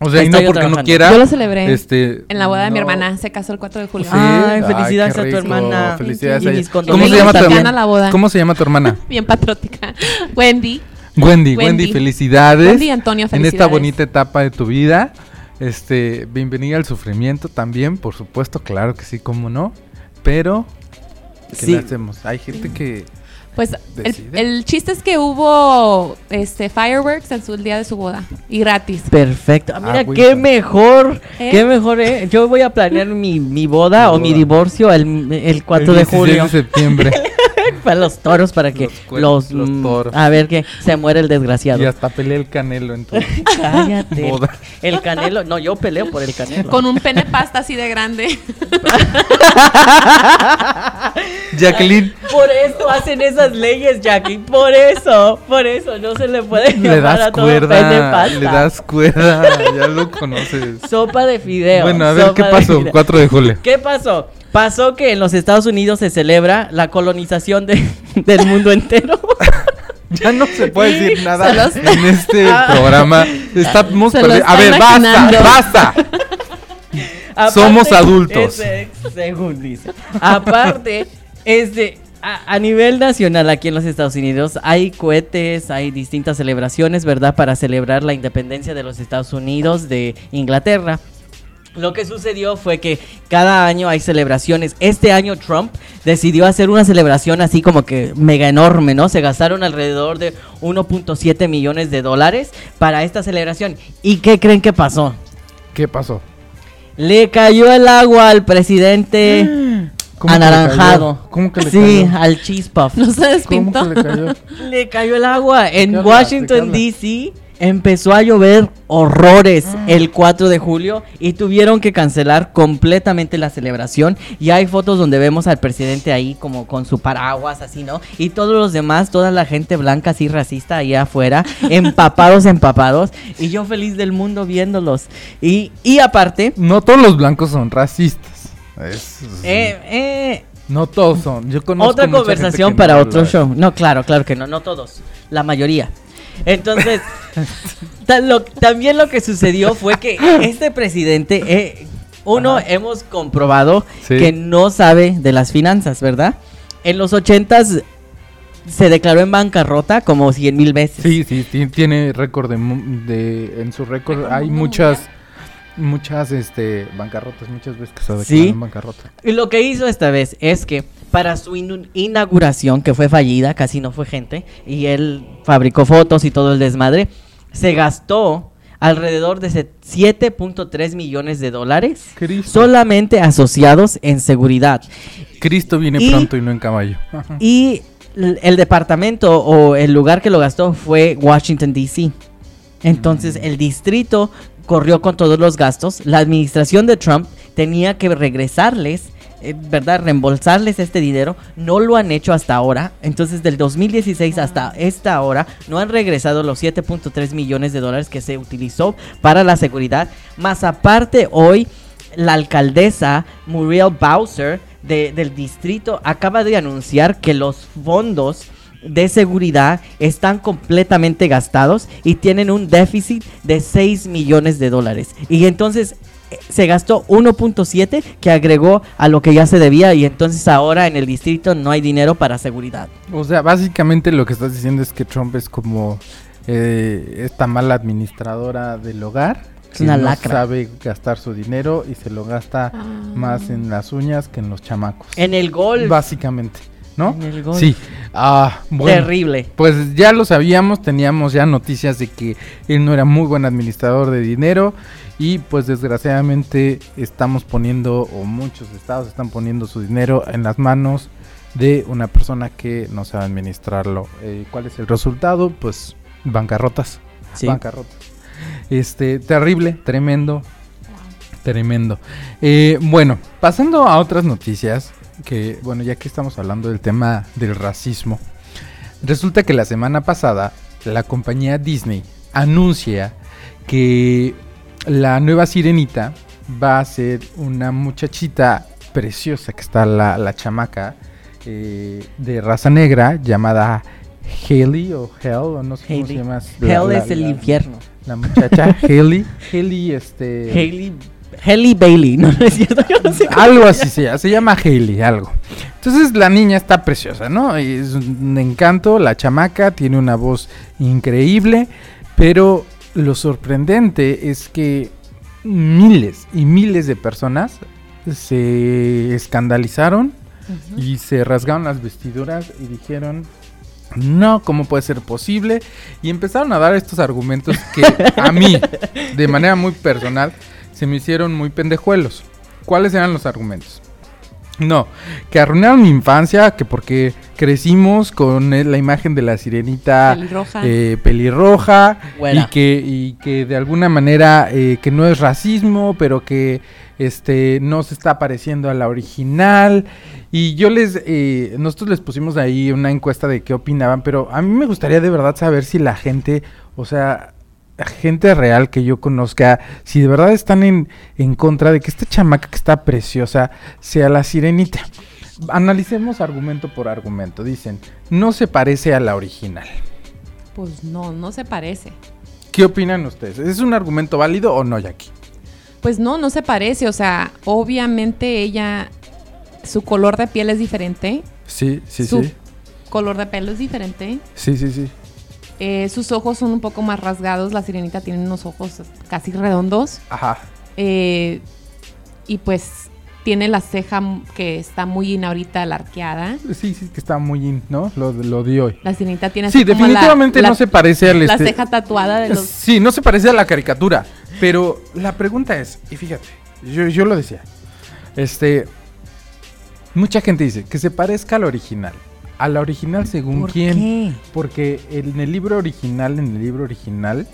O sea, y no porque no quiera. Yo lo celebré Este, en la boda de mi hermana. Se casó el 4 de julio. Sí. Ay, felicidades a tu hermana. Felicidades Y a ella. ¿Cómo se llama tu también. hermana? a la boda. ¿Cómo se llama tu hermana? Bien patriótica. Wendy. Wendy, Wendy, Wendy. felicidades. Wendy Antonio, En esta felicidades. bonita etapa de tu vida. Este, bienvenida al sufrimiento también, por supuesto, claro que sí, cómo no. Pero, ¿qué Sí. le hacemos? Hay gente que. Pues el, Decide. el chiste es que hubo este fireworks en su el día de su boda y gratis. Perfecto. Ah, mira, Ah, qué mejor. ¿Eh? Qué mejor, ¿eh? Yo voy a planear mi, mi boda o mi divorcio el, el 4 el de 16 julio. de septiembre. Para los toros, para que Los cuernos, los. los mm, toros. A ver que se muere el desgraciado. y hasta peleé el canelo en tu Cállate. boda. El canelo. No, yo peleo por el canelo. Con un pene pasta así de grande. Jacqueline, Por eso hacen esas leyes, Jackie. Por eso, por eso no se le puede le das a todo cuerda. pasta. Le das cuerda. Ya lo conoces. Sopa de fideo. Bueno, a ver, ¿qué pasó? fideo. 4 de julio. ¿Qué pasó? Pasó que en los Estados Unidos se celebra la colonización de- del mundo entero. Ya no se puede decir nada los- en este Ah. programa. Estamos Se lo perdi- A ver, basta, basta. Somos adultos. según dice. Aparte, este, a, a nivel nacional aquí en los Estados Unidos hay cohetes, hay distintas celebraciones, ¿verdad? Para celebrar la independencia de los Estados Unidos de Inglaterra. Lo que sucedió fue que cada año hay celebraciones. Este año Trump decidió hacer una celebración así como que mega enorme, ¿no? Se gastaron alrededor de 1.7 millones de dólares para esta celebración. ¿Y qué creen que pasó? ¿Qué pasó? Le cayó el agua al presidente ¿Cómo que le anaranjado. cayó? ¿Cómo que le sí, cayó? al cheese puff. No se ¿Cómo despintó. que le cayó? Le cayó el agua. En ¿Qué hablas? ¿De qué Washington? D.C. empezó a llover horrores el 4 de julio y tuvieron que cancelar completamente la celebración. Y hay fotos donde vemos al presidente ahí como con su paraguas, así, ¿no? Y todos los demás, toda la gente blanca, así racista, ahí afuera, empapados, empapados. Y yo feliz del mundo viéndolos. Y, y aparte, No todos los blancos son racistas. Es- eh, eh, no todos son. Yo conozco Otra mucha conversación gente que para no otro show. No, claro, claro que no, no todos, la mayoría. Entonces, lo- también lo que sucedió fue que este presidente, eh, uno, Ajá. hemos comprobado Sí. que no sabe de las finanzas, ¿verdad? En los ochentas se declaró en bancarrota como cien mil veces. Sí, sí, ti- tiene récord de, mu- de- en su récord hay mundial. muchas muchas este bancarrotas, muchas veces que se declaran Sí. en bancarrota. Y lo que hizo esta vez es que para su inauguración, que fue fallida, casi no fue gente, y él fabricó fotos y todo el desmadre, se gastó alrededor de se- 7.3 millones de dólares Cristo. solamente asociados en seguridad. Cristo viene Y- pronto y no en caballo. Ajá. Y el departamento o el lugar que lo gastó fue Washington, D.C. Entonces Mm. el distrito corrió con todos los gastos. La administración de Trump tenía que regresarles eh, ¿verdad? Reembolsarles este dinero. No lo han hecho hasta ahora. Entonces, del 2016 hasta esta hora, no han regresado los 7.3 millones de dólares que se utilizó para la seguridad. Más aparte, hoy la alcaldesa Muriel Bowser de- del distrito acaba de anunciar que los fondos de seguridad están completamente gastados y tienen un déficit de 6 millones de dólares. Y entonces eh, se gastó 1.7 que agregó a lo que ya se debía y entonces ahora en el distrito no hay dinero para seguridad. O sea, básicamente lo que estás diciendo es que Trump es como eh, esta mala administradadministradora del hogar. Es que una no lacra. sabe gastar su dinero y se lo gasta Ah. más en las uñas que en los chamacos. En el gol. Básicamente, ¿no? En el golf. Sí. Ah, bueno. Terrible. Pues ya lo sabíamos, teníamos ya noticias de que él no era muy buen administrador de dinero y pues desgraciadamente estamos poniendo, o muchos estados están poniendo su dinero en las manos de una persona que no sabe administrarlo. Eh, ¿Cuál es el resultado? Pues bancarrotas. Sí. Bancarrotas. Este, terrible, tremendo, tremendo. Eh, bueno, pasando a otras noticias, que bueno, ya que estamos hablando del tema del racismo, resulta que la semana pasada la compañía Disney anuncia que la nueva sirenita va a ser una muchachita preciosa que está la, la chamaca eh, de raza negra llamada Haley o Hell o no sé cómo se llama. la- Hell la- es el infierno. La muchacha Haley, Haley este Hailey, Haley Bailey, no, no es cierto, yo no sé. cómo algo así se llama, se llama Hailey, algo. Entonces la niña está preciosa, ¿no? Es un encanto, la chamaca tiene una voz increíble, pero lo sorprendente es que miles y miles de personas se escandalizaron y se rasgaron las vestiduras y dijeron, no, ¿cómo puede ser posible? Y empezaron a dar estos argumentos que a mí, de manera muy personal, se me hicieron muy pendejuelos. ¿Cuáles eran los argumentos? No, que arruinaron mi infancia, que porque crecimos con eh, la imagen de la sirenita Pelirroja. eh, pelirroja y que, y que de alguna manera eh, que no es racismo, pero que este no se está pareciendo a la original. Y yo les, eh, nosotros les pusimos ahí una encuesta de qué opinaban, pero a mí me gustaría de verdad saber si la gente, o sea, gente real que yo conozca, si de verdad están en, en contra de que esta chamaca que está preciosa sea la sirenita. Analicemos argumento por argumento. Dicen, no se parece a la original. Pues no, no se parece. ¿Qué opinan ustedes? ¿Es un argumento válido o no, Jackie? Pues no, no se parece. O sea, obviamente ella, su color de piel es diferente. Sí, sí, su sí. color de pelo es diferente. Sí, sí, sí. Eh, sus ojos son un poco más rasgados. La sirenita tiene unos ojos casi redondos. Ajá. Eh, y pues tiene la ceja que está muy in ahorita, la arqueada. Sí, sí, que está muy in, ¿no? Lo, lo di hoy. La sirenita tiene Sí, la- definitivamente la, no se parece al la este- ceja tatuada de los... Sí, no se parece a la caricatura. Pero la pregunta es, y fíjate, yo, yo lo decía. Este. Mucha gente dice que se parezca al original. A la original según ¿Por quién. qué? Porque en el libro original, en el libro original,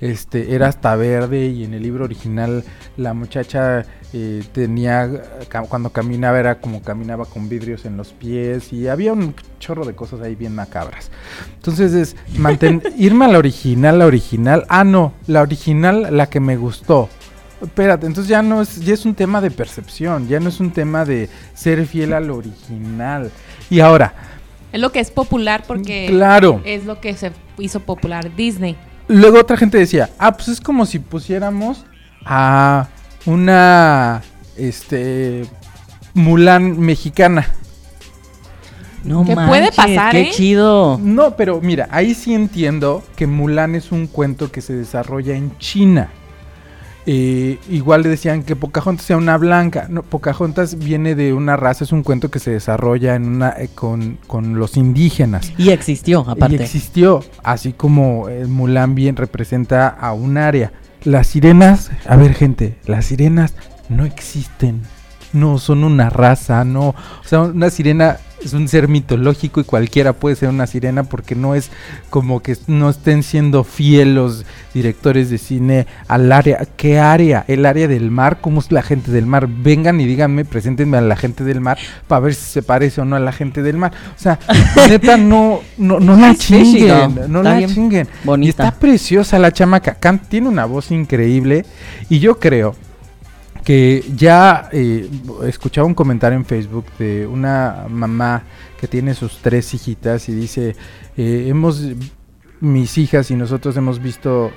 este, era hasta verde y en el libro original la muchacha eh, tenía, cuando caminaba era como caminaba con vidrios en los pies y había un chorro de cosas ahí bien macabras. Entonces es manten- irme a la original, la original, ah no, la original, la que me gustó. Espérate, entonces ya no es, ya es un tema de percepción, ya no es un tema de ser fiel al original. Y ahora, Es lo que es popular porque claro. es lo que se hizo popular Disney. Luego otra gente decía, ah, pues es como si pusiéramos a una, este, Mulan mexicana. No ¿Qué puede pasar, qué eh? chido. No, pero mira, ahí sí entiendo que Mulan es un cuento que se desarrolla en China. Eh, igual le decían que Pocahontas sea una blanca. No, Pocahontas viene de una raza, es un cuento que se desarrolla en una, eh, con, con los indígenas. Y existió, Y aparte. existió, así como el Mulan bien representa a un área. Las sirenas, a ver gente, las sirenas no existen. No son una raza, no, o sea, una sirena es un ser mitológico y cualquiera puede ser una sirena porque no es como que no estén siendo fieles los directores de cine al área. ¿Qué área? El área del mar. ¿Cómo es la gente del mar? Vengan y díganme, preséntenme a la gente del mar para ver si se parece o no a la gente del mar. O sea, neta, no, no, no la chinguen. No la chinguen. Y está preciosa la chamaca. Tiene una voz increíble y yo creo que ya eh, escuchaba un comentario en Facebook de una mamá que tiene sus tres hijitas y dice, eh, hemos, mis hijas y nosotros hemos visto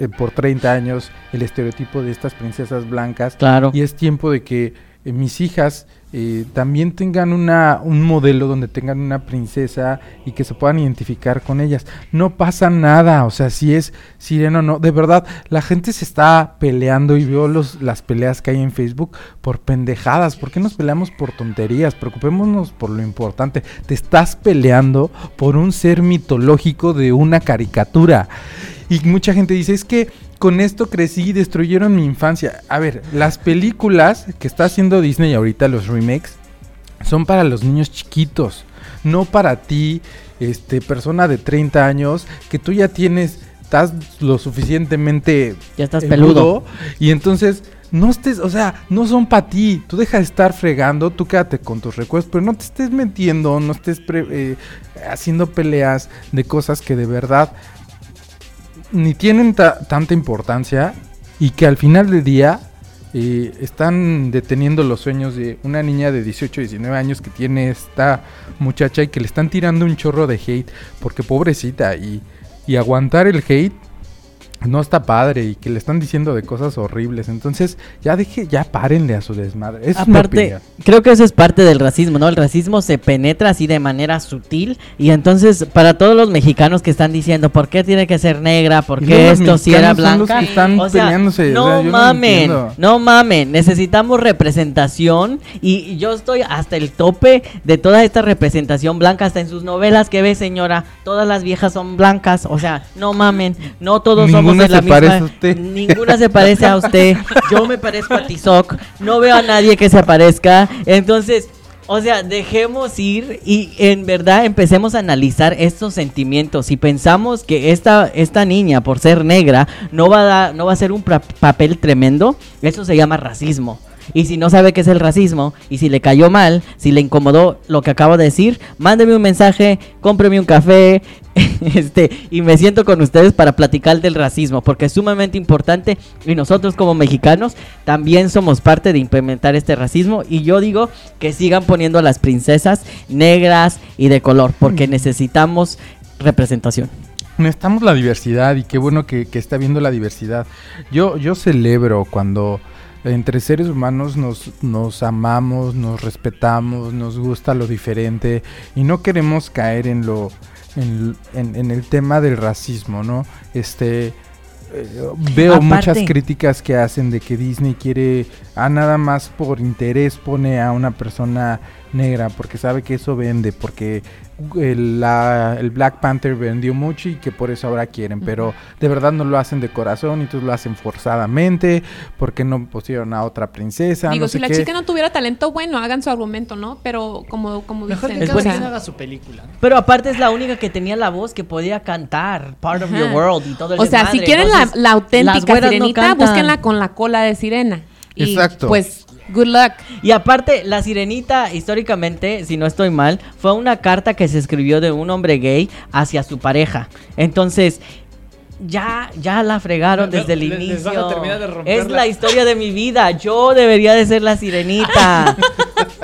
eh, por 30 años el estereotipo de estas princesas blancas. Claro. Y es tiempo de que mis hijas eh, también tengan una, un modelo donde tengan una princesa y que se puedan identificar con ellas. No pasa nada, o sea, si es sireno o no, de verdad, la gente se está peleando y veo los, las peleas que hay en Facebook por pendejadas. ¿Por qué nos peleamos por tonterías? Preocupémonos por lo importante. Te estás peleando por un ser mitológico de una caricatura. Y mucha gente dice, es que con esto crecí y destruyeron mi infancia. A ver, las películas que está haciendo Disney ahorita, los remakes, son para los niños chiquitos, no para ti, este, persona de 30 años, que tú ya tienes, estás lo suficientemente... Ya estás peludo. Y entonces no estés, o sea, no son para ti. Tú deja de estar fregando, tú quédate con tus recuerdos, pero no te estés metiendo, no estés eh, haciendo peleas de cosas que de verdad ni tienen tanta importancia y que al final del día eh, están deteniendo los sueños de una niña de 18, 19 años que tiene esta muchacha y que le están tirando un chorro de hate porque pobrecita y, y aguantar el hate no está padre y que le están diciendo de cosas horribles. Entonces, ya deje, ya párenle a su desmadre. Es Aparte, creo que eso es parte del racismo, ¿no? El racismo se penetra así de manera sutil y entonces para todos los mexicanos que están diciendo, ¿por qué tiene que ser negra? ¿Por qué esto si era blanca? o sea, no mamen, no, mamen, necesitamos representación y yo estoy hasta el tope de toda esta representación blanca hasta en sus novelas que ve, señora, todas las viejas son blancas, o sea, no mamen, no todos somos ninguna se parece a usted. Ninguna se parece a usted. Yo me parezco a Tizoc. No veo a nadie que se parezca. Entonces, o sea, dejemos ir y en verdad empecemos a analizar estos sentimientos. Si pensamos que esta, esta niña, por ser negra, no va a, dar, no va a ser un papel tremendo, eso se llama racismo. Y si no sabe qué es el racismo, y si le cayó mal, si le incomodó lo que acabo de decir, mándeme un mensaje, cómpreme un café, este, y me siento con ustedes para platicar del racismo, porque es sumamente importante y nosotros como mexicanos también somos parte de implementar este racismo y yo digo que sigan poniendo a las princesas negras y de color, porque necesitamos representación necesitamos la diversidad y qué bueno que, que, está viendo la diversidad. Yo, yo celebro cuando entre seres humanos nos, nos amamos, nos respetamos, nos gusta lo diferente y no queremos caer en lo en, en, el tema del racismo, ¿no? Este eh, veo muchas críticas que hacen de que Disney quiere a nada más por interés pone a una persona negra porque sabe que eso vende, porque el, el, Black Panther vendió mucho y que por eso ahora quieren, pero de verdad no lo hacen de corazón y todos lo hacen forzadamente, porque no pusieron a otra princesa. Digo, si la chica no tuviera talento, bueno, hagan su argumento, ¿no? Pero como, como Mejor dicen, que haga su película. Pero aparte es la única que tenía la voz que podía cantar Part of Your World y todo el O sea, si quieren la, auténtica sirenita, búsquenla con la cola de sirena. Exacto. Pues Good luck. Y aparte, la sirenita, históricamente, si no estoy mal, fue una carta que se escribió de un hombre gay hacia su pareja. Entonces, ya, ya la fregaron desde el inicio. es la historia de mi vida. Yo debería de ser la sirenita.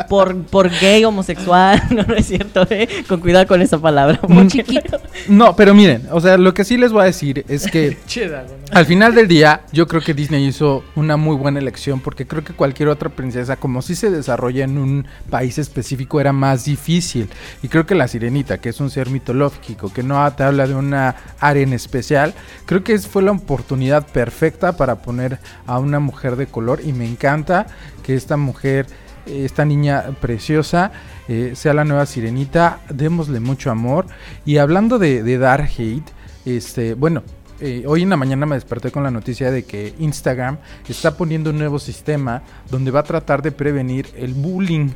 por, por gay, homosexual. No, no es cierto, ¿eh? Con cuidado con esa palabra. Muy chiquito. No, pero miren, o sea, lo que sí les voy a decir es que al final del día, yo creo que Disney hizo una muy buena elección porque creo que cualquier otra princesa, como si se desarrolla en un país específico, era más difícil. Y creo que la sirenita, que es un ser mitológico, que no te habla de una área en especial, creo que fue la oportunidad perfecta para poner a una mujer de color y me encanta que esta mujer esta niña preciosa eh, sea la nueva sirenita, démosle mucho amor. Y hablando de, dar hate, este, bueno, eh, hoy en la mañana me desperté con la noticia de que Instagram está poniendo un nuevo sistema donde va a tratar de prevenir el bullying.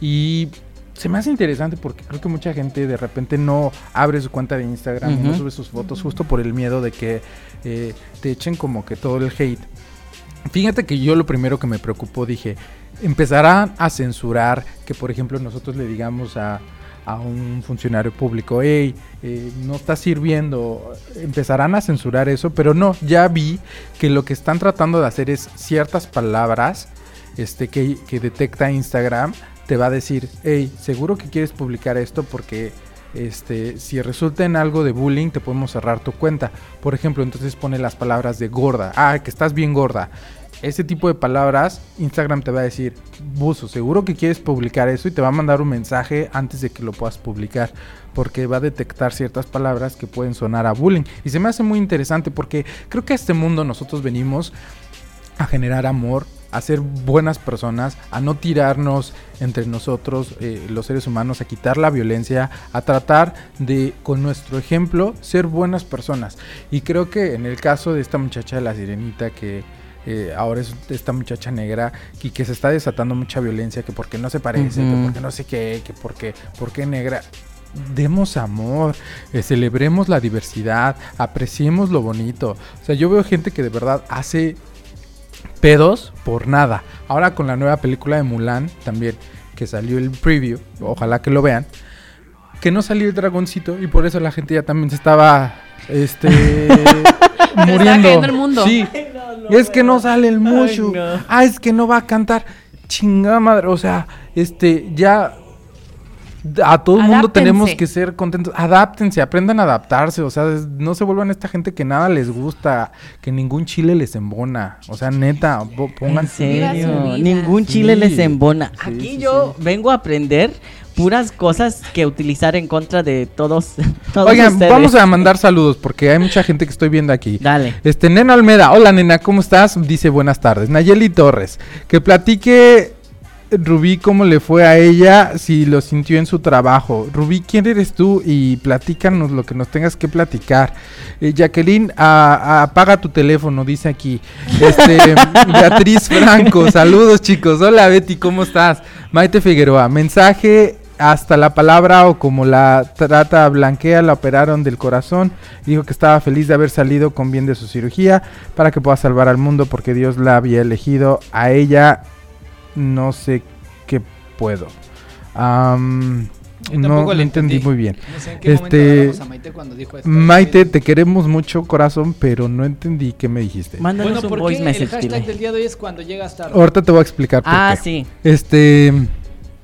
Y se me hace interesante porque creo que mucha gente de repente no abre su cuenta de Instagram y no sube sus fotos justo por el miedo de que eh, te echen como que todo el hate. Fíjate que yo lo primero que me preocupó dije, empezarán a censurar que por ejemplo nosotros le digamos a, a un funcionario público, hey, eh, no está sirviendo, empezarán a censurar eso, pero no, ya vi que lo que están tratando de hacer es ciertas palabras este, que, que detecta Instagram, te va a decir, hey, seguro que quieres publicar esto porque este, si resulta en algo de bullying, te podemos cerrar tu cuenta. Por ejemplo, entonces pone las palabras de gorda. Ah, que estás bien gorda. Ese tipo de palabras, Instagram te va a decir, Buzo, seguro que quieres publicar eso y te va a mandar un mensaje antes de que lo puedas publicar. Porque va a detectar ciertas palabras que pueden sonar a bullying. Y se me hace muy interesante porque creo que a este mundo nosotros venimos a generar amor, a ser buenas personas, a no tirarnos entre nosotros, eh, los seres humanos, a quitar la violencia, a tratar de, con nuestro ejemplo, ser buenas personas. Y creo que en el caso de esta muchacha de la sirenita que... eh, ahora es esta muchacha negra y que se está desatando mucha violencia, que porque no se parece, que porque no sé qué, que porque, porque negra. Demos amor, eh, celebremos la diversidad, apreciemos lo bonito. O sea, yo veo gente que de verdad hace pedos por nada. Ahora con la nueva película de Mulan también, que salió el preview, ojalá que lo vean, que no salió el dragoncito y por eso la gente ya también se estaba este muriendo. cayendo el mundo. Sí. es que no sale el Mushu. no. Ah, es que no va a cantar. Chingada madre, o sea, este ya a todo el mundo tenemos que ser contentos. Adáptense, aprendan a adaptarse. O sea, es- no se vuelvan esta gente que nada les gusta, que ningún chile les embona. O sea, neta, po- En serio, ningún Sí. chile les embona. Sí, Aquí sí, yo sí. vengo a aprender puras cosas que utilizar en contra de todos. todos Oigan, ustedes. vamos a mandar saludos porque hay mucha gente que estoy viendo aquí. Dale. Este, Nena Almeda, hola nena, ¿cómo estás? Dice buenas tardes. Nayeli Torres, que platique Rubí cómo le fue a ella, si lo sintió en su trabajo. Rubí, ¿quién eres tú? Y platícanos lo que nos tengas que platicar. Eh, Jacqueline, a- a- apaga tu teléfono, dice aquí. Este, Beatriz Franco, saludos chicos. Hola Betty, ¿cómo estás? Maite Figueroa, mensaje hasta la palabra o como la trata blanquea, la operaron del corazón. Dijo que estaba feliz de haber salido con bien de su cirugía para que pueda salvar al mundo porque Dios la había elegido. A ella no sé qué puedo. No, le entendí entendí. muy bien. No sé en qué Este, a Maite cuando dijo esto. Maite, te queremos mucho, corazón, pero no entendí qué me dijiste. Mándanos Bueno, un ¿por voice qué el message. hashtag dile. del día de hoy es cuando llegas tarde? Ahorita te voy a explicar por Ah, qué. sí. Este.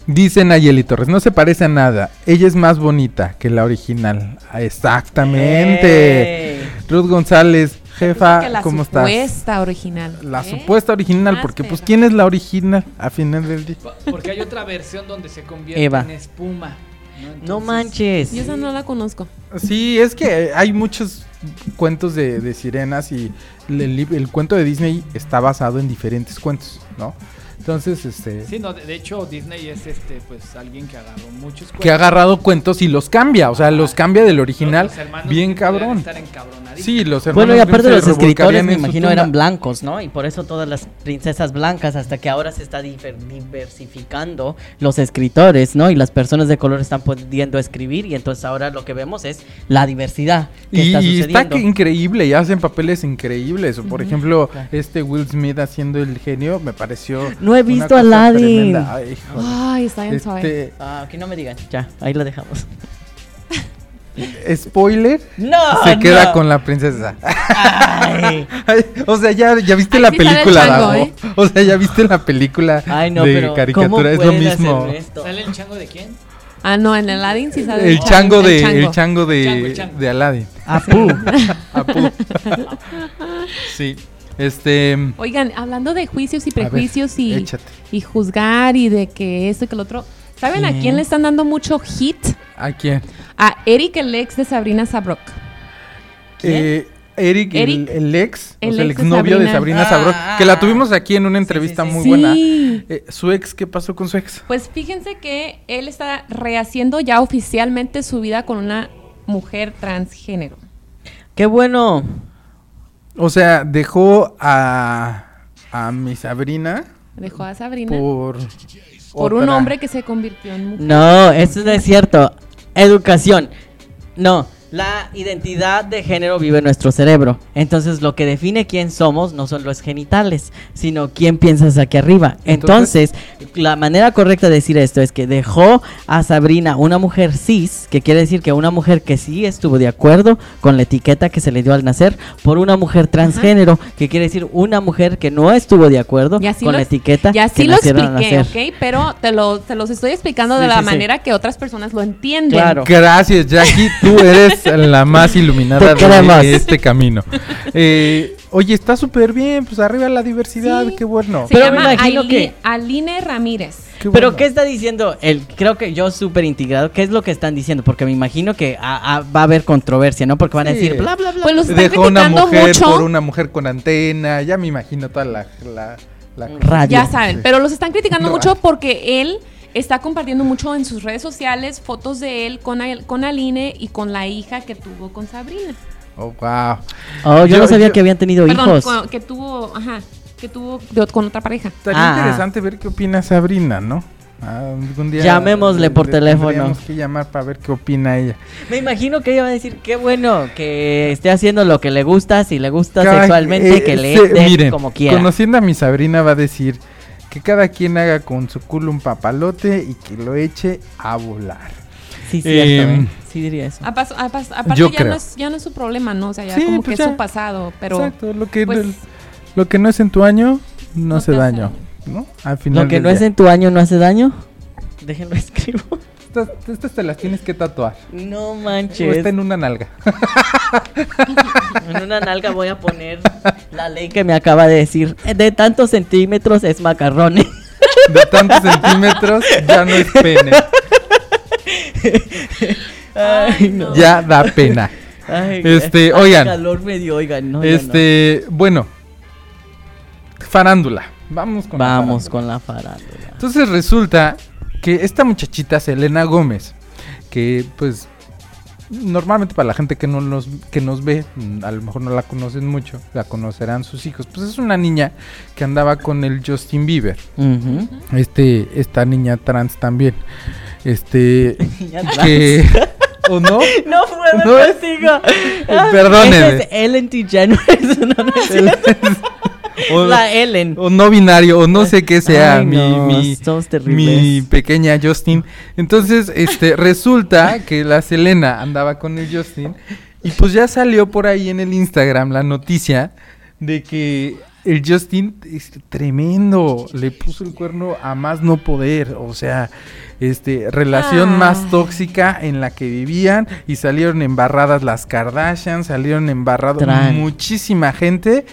Dice Nayeli Torres, no se parece a nada. Ella es más bonita que la original. Exactamente. Ruth González, jefa, que la ¿cómo estás? supuesta original. La ¿eh? supuesta original, Más porque pues. ¿quién es la original a final del día? Porque hay otra versión donde se convierte Eva. en espuma. No, manches. Yo esa no la conozco. Sí, es que hay muchos cuentos de, de sirenas y el cuento de Disney está basado en diferentes cuentos, ¿no? Entonces, este... Sí, no, de, de hecho Disney es este, pues alguien que agarró muchos Que ha agarrado cuentos y los cambia, o sea, los cambia del original Los hermanos bien cabrón. estar. Sí, los hermanos Bueno, y aparte los escritores, me imagino, eran blancos, ¿no? Y por eso todas las princesas blancas, hasta que ahora se está diver- diversificando los escritores, ¿no? Y las personas de color están pudiendo escribir, y entonces ahora lo que vemos es la diversidad que Y, está está sucediendo. que increíble, y hacen papeles increíbles. Por ejemplo, claro. este Will Smith haciendo el genio me pareció. No he visto cosa Aladdin. Ay. Ay, está bien suave. Este, Ah, aquí no me digan. Ya, ahí lo dejamos. spoiler, ¡No! se queda no. con la princesa. Ay, Ay, o sea, ya, ya viste Ahí la sí sale el película, chango, Davo? ¿eh? O sea, ya viste la película ay, no, de pero ¿cómo caricatura, es lo pueden mismo. hacer esto? ¿Sale el chango de quién? Ah, no, en Aladdin sí sale El chango de, chango. el chango de, El chango, el chango. de Aladdin. Apu. Apu. sí. Este. Oigan, hablando de juicios y ver, prejuicios y, juzgar y de que esto y que lo otro. ¿Saben a ¿Quién? le están dando mucho hit? ¿A quién? A Eric, el ex de Sabrina Sabrok. ¿Quién? Eh, Eric, el- Eric, el, ex, o el sea, el ex exnovio de Sabrina Sabrina. Sabrok, Ah, que la tuvimos aquí en una sí, entrevista sí, muy sí. buena. Eh, su ex, ¿qué pasó con su ex? Pues fíjense que él está rehaciendo ya oficialmente su vida con una mujer transgénero. ¡Qué bueno! O sea, dejó a, a mi Sabrina Dejó a Sabrina por... por un hombre que se convirtió en mujer. No, eso no es cierto. Educación. No, la identidad de género vive en nuestro cerebro. Entonces lo que define quién somos no son los genitales, sino quién piensas aquí arriba. Entonces, la manera correcta de decir esto es que dejó a Sabrina una mujer cis, que quiere decir que una mujer que sí estuvo de acuerdo con la etiqueta que se le dio al nacer, por una mujer transgénero, que quiere decir una mujer que no estuvo de acuerdo con lo la etiqueta Y así que lo expliqué, nacer. ¿ok? Pero te, lo, te los estoy explicando de la sí, sí. manera que otras personas lo entienden. Claro. Gracias, Jackie. Tú eres la más iluminada de este camino. Eh, oye, está súper bien. Pues arriba la diversidad. Sí. Qué bueno. Se Pero me llama imagino Aili- que- Aline Ramírez. Qué Pero. ¿qué está diciendo? El, creo que yo súper integrado. ¿Qué es lo que están diciendo? Porque me imagino que a- a- va a haber controversia, ¿no? Porque van a decir bla, bla, bla. Pues los están Dejó una criticando mujer mucho. por una mujer con antena. Ya me imagino toda la... la, la Radio. Ya saben, Sí. pero los están criticando No. mucho porque él está compartiendo mucho en sus redes sociales fotos de él con, con Aline y con la hija que tuvo con Sabrina. Oh, wow. Oh, yo, Yo- no sabía yo- que habían tenido Perdón, hijos. con- que tuvo, ajá, que tuvo de- con otra pareja. Estaría Ah. interesante ver qué opina Sabrina, ¿no? Ah, algún día Llamémosle por teléfono. Tendríamos que llamar para ver qué opina ella. Me imagino que ella va a decir, qué bueno que esté haciendo lo que le gusta, si le gusta Cada- sexualmente, eh, que le se- miren, como quiera. Conociendo a mi Sabrina va a decir que cada quien haga con su culo un papalote y que lo eche a volar. Sí, cierto, Em, ¿eh? Sí diría eso. A pas- a pas- aparte Yo ya creo. no, es, ya no es su problema, ¿no? O sea, ya Sí, como pues que es ya. su pasado, pero Exacto, lo que, pues, lo que no es en tu año, no, hace daño. daño. ¿no? Al final Lo que no es en tu año no hace daño. Déjenlo escribo. Estas, estas te las tienes que tatuar. No O manches. está en una nalga. En una nalga voy a poner la ley que me acaba de decir. De tantos centímetros es macarrones. De tantos centímetros ya no es pene. Ay, no. Ya da pena. Ay, Este, ay, oigan. calor me dio, oigan. No, ya no. Este, bueno. Farándula. Vamos con la Vamos farándula. con la farándula. Entonces resulta que esta muchachita, Selena Gómez, que pues normalmente para la gente que no nos, que nos ve, mm, a lo mejor no la conocen mucho, la conocerán sus hijos, pues es una niña que andaba con el Justin Bieber, este, esta niña trans también, este, Ya que, ¿o no? No puedo No contigo. Es Ellen DeGeneres. No, no es. O, La Ellen. o no binario, o no sé qué sea Ay, mi, no, mi, pequeña Justin. Entonces, este, resulta que la Selena andaba con el Justin y pues ya salió por ahí en el Instagram la noticia de que el Justin es tremendo, le puso el cuerno a más no poder, o sea, este, relación Ah. más tóxica en la que vivían y salieron embarradas las Kardashian, salieron embarrados Tran. muchísima gente.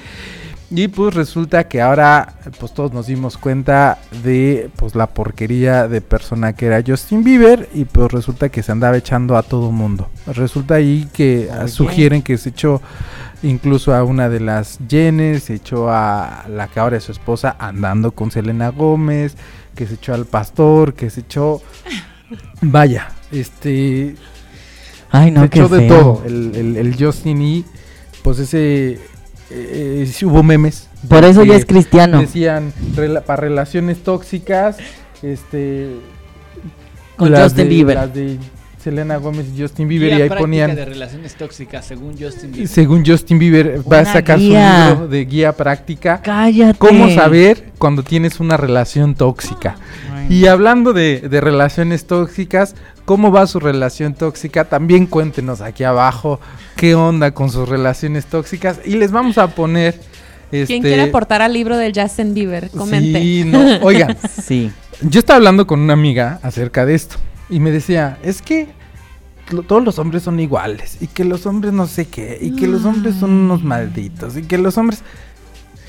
Y pues resulta que ahora pues todos nos dimos cuenta de pues la porquería de persona que era Justin Bieber y pues resulta que se andaba echando a todo mundo. Resulta ahí que Oye. sugieren que se echó incluso a una de las Jenner, se echó a la que ahora es su esposa andando con Selena Gómez, que se echó al pastor, que se echó vaya, este Ay, no, se qué echó de feo. todo el, el- el Justin y pues ese eh, sí hubo memes Por eso ya es cristiano. decían rela- para relaciones tóxicas este Con las Justin de- Bieber. las de Selena Gómez y Justin Bieber Guía y ahí ponían de relaciones tóxicas según Justin Bieber. según Justin Bieber va a sacar guía. su libro de guía práctica Cállate. cómo saber cuando tienes una relación tóxica y hablando de, de relaciones tóxicas, ¿cómo va su relación tóxica? También cuéntenos aquí abajo qué onda con sus relaciones tóxicas. Y les vamos a poner. Este, ¿Quién quiere aportar al libro del Justin Bieber? Comente. Sí, no. Oigan, Sí. yo estaba hablando con una amiga acerca de esto. Y me decía, es que lo- todos los hombres son iguales. Y que los hombres no sé qué. Y que los hombres son unos malditos. Y que los hombres.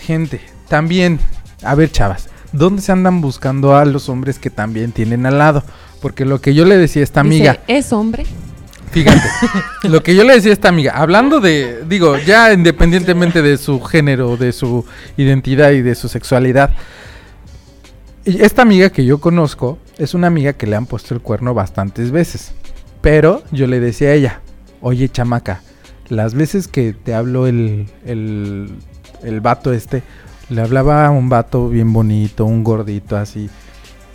Gente, también. A ver, chavas. ¿Dónde se andan buscando a los hombres que también tienen al lado? Porque lo que yo le decía a esta Dice, amiga. ¿es hombre? Fíjate, lo que yo le decía a esta amiga, hablando de, digo, ya independientemente de su género, de su identidad y de su sexualidad, esta amiga que yo conozco es una amiga que le han puesto el cuerno bastantes veces. Pero yo le decía a ella, oye chamaca, las veces que te habló el, el, el vato este, le hablaba a un vato bien bonito, un gordito así.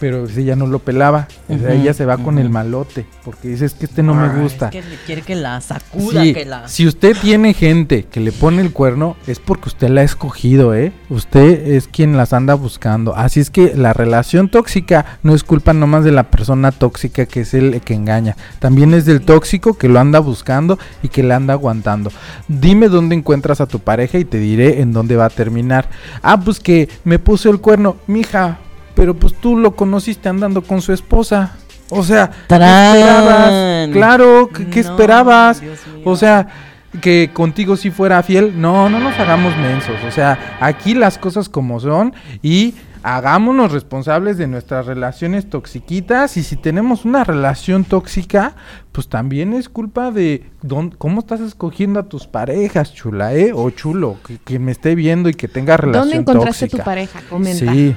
Pero si ya no lo pelaba, o sea, Ujú, ella se va con el malote, porque dices que este no me gusta. Es que le quiere que la sacuda, Sí, que la... Si usted tiene gente que le pone el cuerno, es porque usted la ha escogido, ¿eh? Usted es quien las anda buscando. Así es que la relación tóxica no es culpa nomás de la persona tóxica que es el que engaña. También es del tóxico que lo anda buscando y que le anda aguantando. Dime dónde encuentras a tu pareja y te diré en dónde va a terminar. Ah, pues que me puso el cuerno, mija. Pero pues tú lo conociste andando con su esposa. O sea, ¿qué esperabas? Claro, ¿qué, qué No, esperabas? O sea, que contigo si fuera fiel. No, no nos hagamos mensos. O sea, aquí las cosas como son y hagámonos responsables de nuestras relaciones toxiquitas. Y si tenemos una relación tóxica, pues también es culpa de dónde- cómo estás escogiendo a tus parejas, chula, ¿eh? O chulo, que, que me esté viendo y que tenga relación ¿Dónde encontraste tóxica. tu pareja? Comenta. Sí.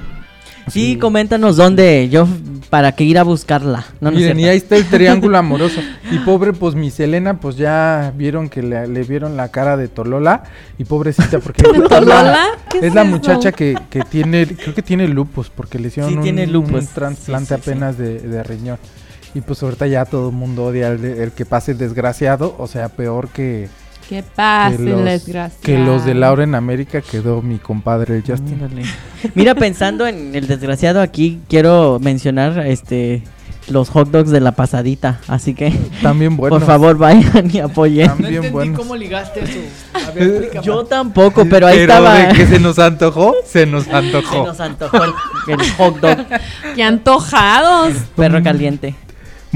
Sí, coméntanos dónde, yo, para que ir a buscarla. No, Miren, y ahí está el triángulo amoroso. Y pobre, pues mi Selena, pues ya vieron que le, le vieron la cara de Tolola. Y pobrecita, porque ¿De es la- Tolola? ¿Qué es, es la eso? muchacha que, que tiene, creo que tiene lupus, porque le hicieron Sí, un, tiene lupus. un trasplante Sí, apenas De, de riñón. Y pues ahorita ya todo el mundo odia el, el que pase desgraciado, o sea, peor que, Que pase que, la los, desgracia. que los de Laura en América quedó mi compadre el Justin. Ándale. Mira, pensando en el desgraciado aquí, quiero mencionar este los hot dogs de la pasadita. Así que, También bueno. por favor, vayan y apoyen. No También entendí buenos. cómo ligaste eso. A ver. Yo tampoco, pero ahí estaba. de que se nos antojó, se nos Se antojó. nos antojó el, el hot dog ¡Qué antojados! perro caliente.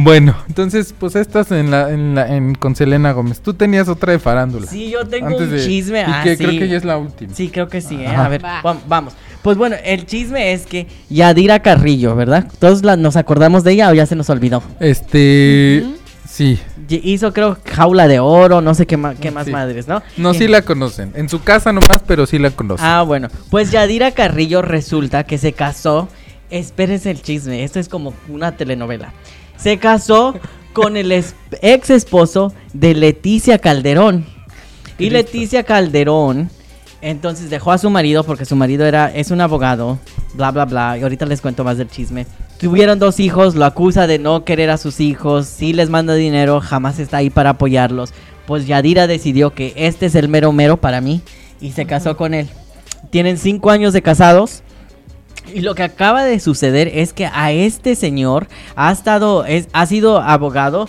Bueno, entonces, pues estás en la, en la, en, con Selena Gómez. Tú tenías otra de farándula. Sí, yo tengo Antes un de- chisme. Y ah, que sí. creo que ya es la última. Sí, creo que sí, ¿eh? A ver, Va. vam- vamos. Pues bueno, el chisme es que Yadira Carrillo, ¿verdad? Todos la- nos acordamos de ella o ya se nos olvidó. Este, sí. Hizo, creo, jaula de oro, no sé qué, ma- qué más Sí. madres, ¿no? No, sí la conocen. En su casa nomás, pero sí la conocen. Ah, bueno. Pues Yadira Carrillo resulta que se casó. Espérense el chisme, esto es como una telenovela. Se casó con el ex esposo de Leticia Calderón. Y. Leticia Calderón entonces dejó a su marido porque su marido era es un abogado, bla bla bla, y ahorita les cuento más del chisme. Tuvieron dos hijos, lo acusa de no querer a sus hijos, sí les manda dinero, jamás está ahí para apoyarlos. Pues Yadira decidió que este es el mero mero para mí y se casó con él. Tienen cinco años de casados. Y lo que acaba de suceder es que a este señor ha estado, es, ha sido abogado,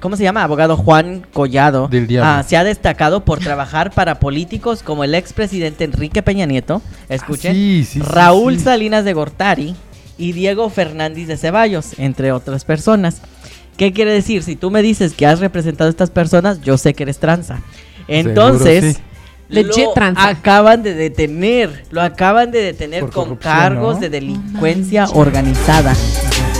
¿cómo se llama? Abogado Juan Collado. Del diablo. Ah, se ha destacado por trabajar para políticos como el expresidente Enrique Peña Nieto, escuchen, Ah, sí, sí, Raúl sí. Salinas de Gortari y Diego Fernández de Ceballos, entre otras personas. ¿Qué quiere decir? Si tú me dices que has representado a estas personas, yo sé que eres tranza. Entonces, Seguro. Legit lo acaban de detener, lo acaban de detener Por con cargos ¿no? de delincuencia organizada.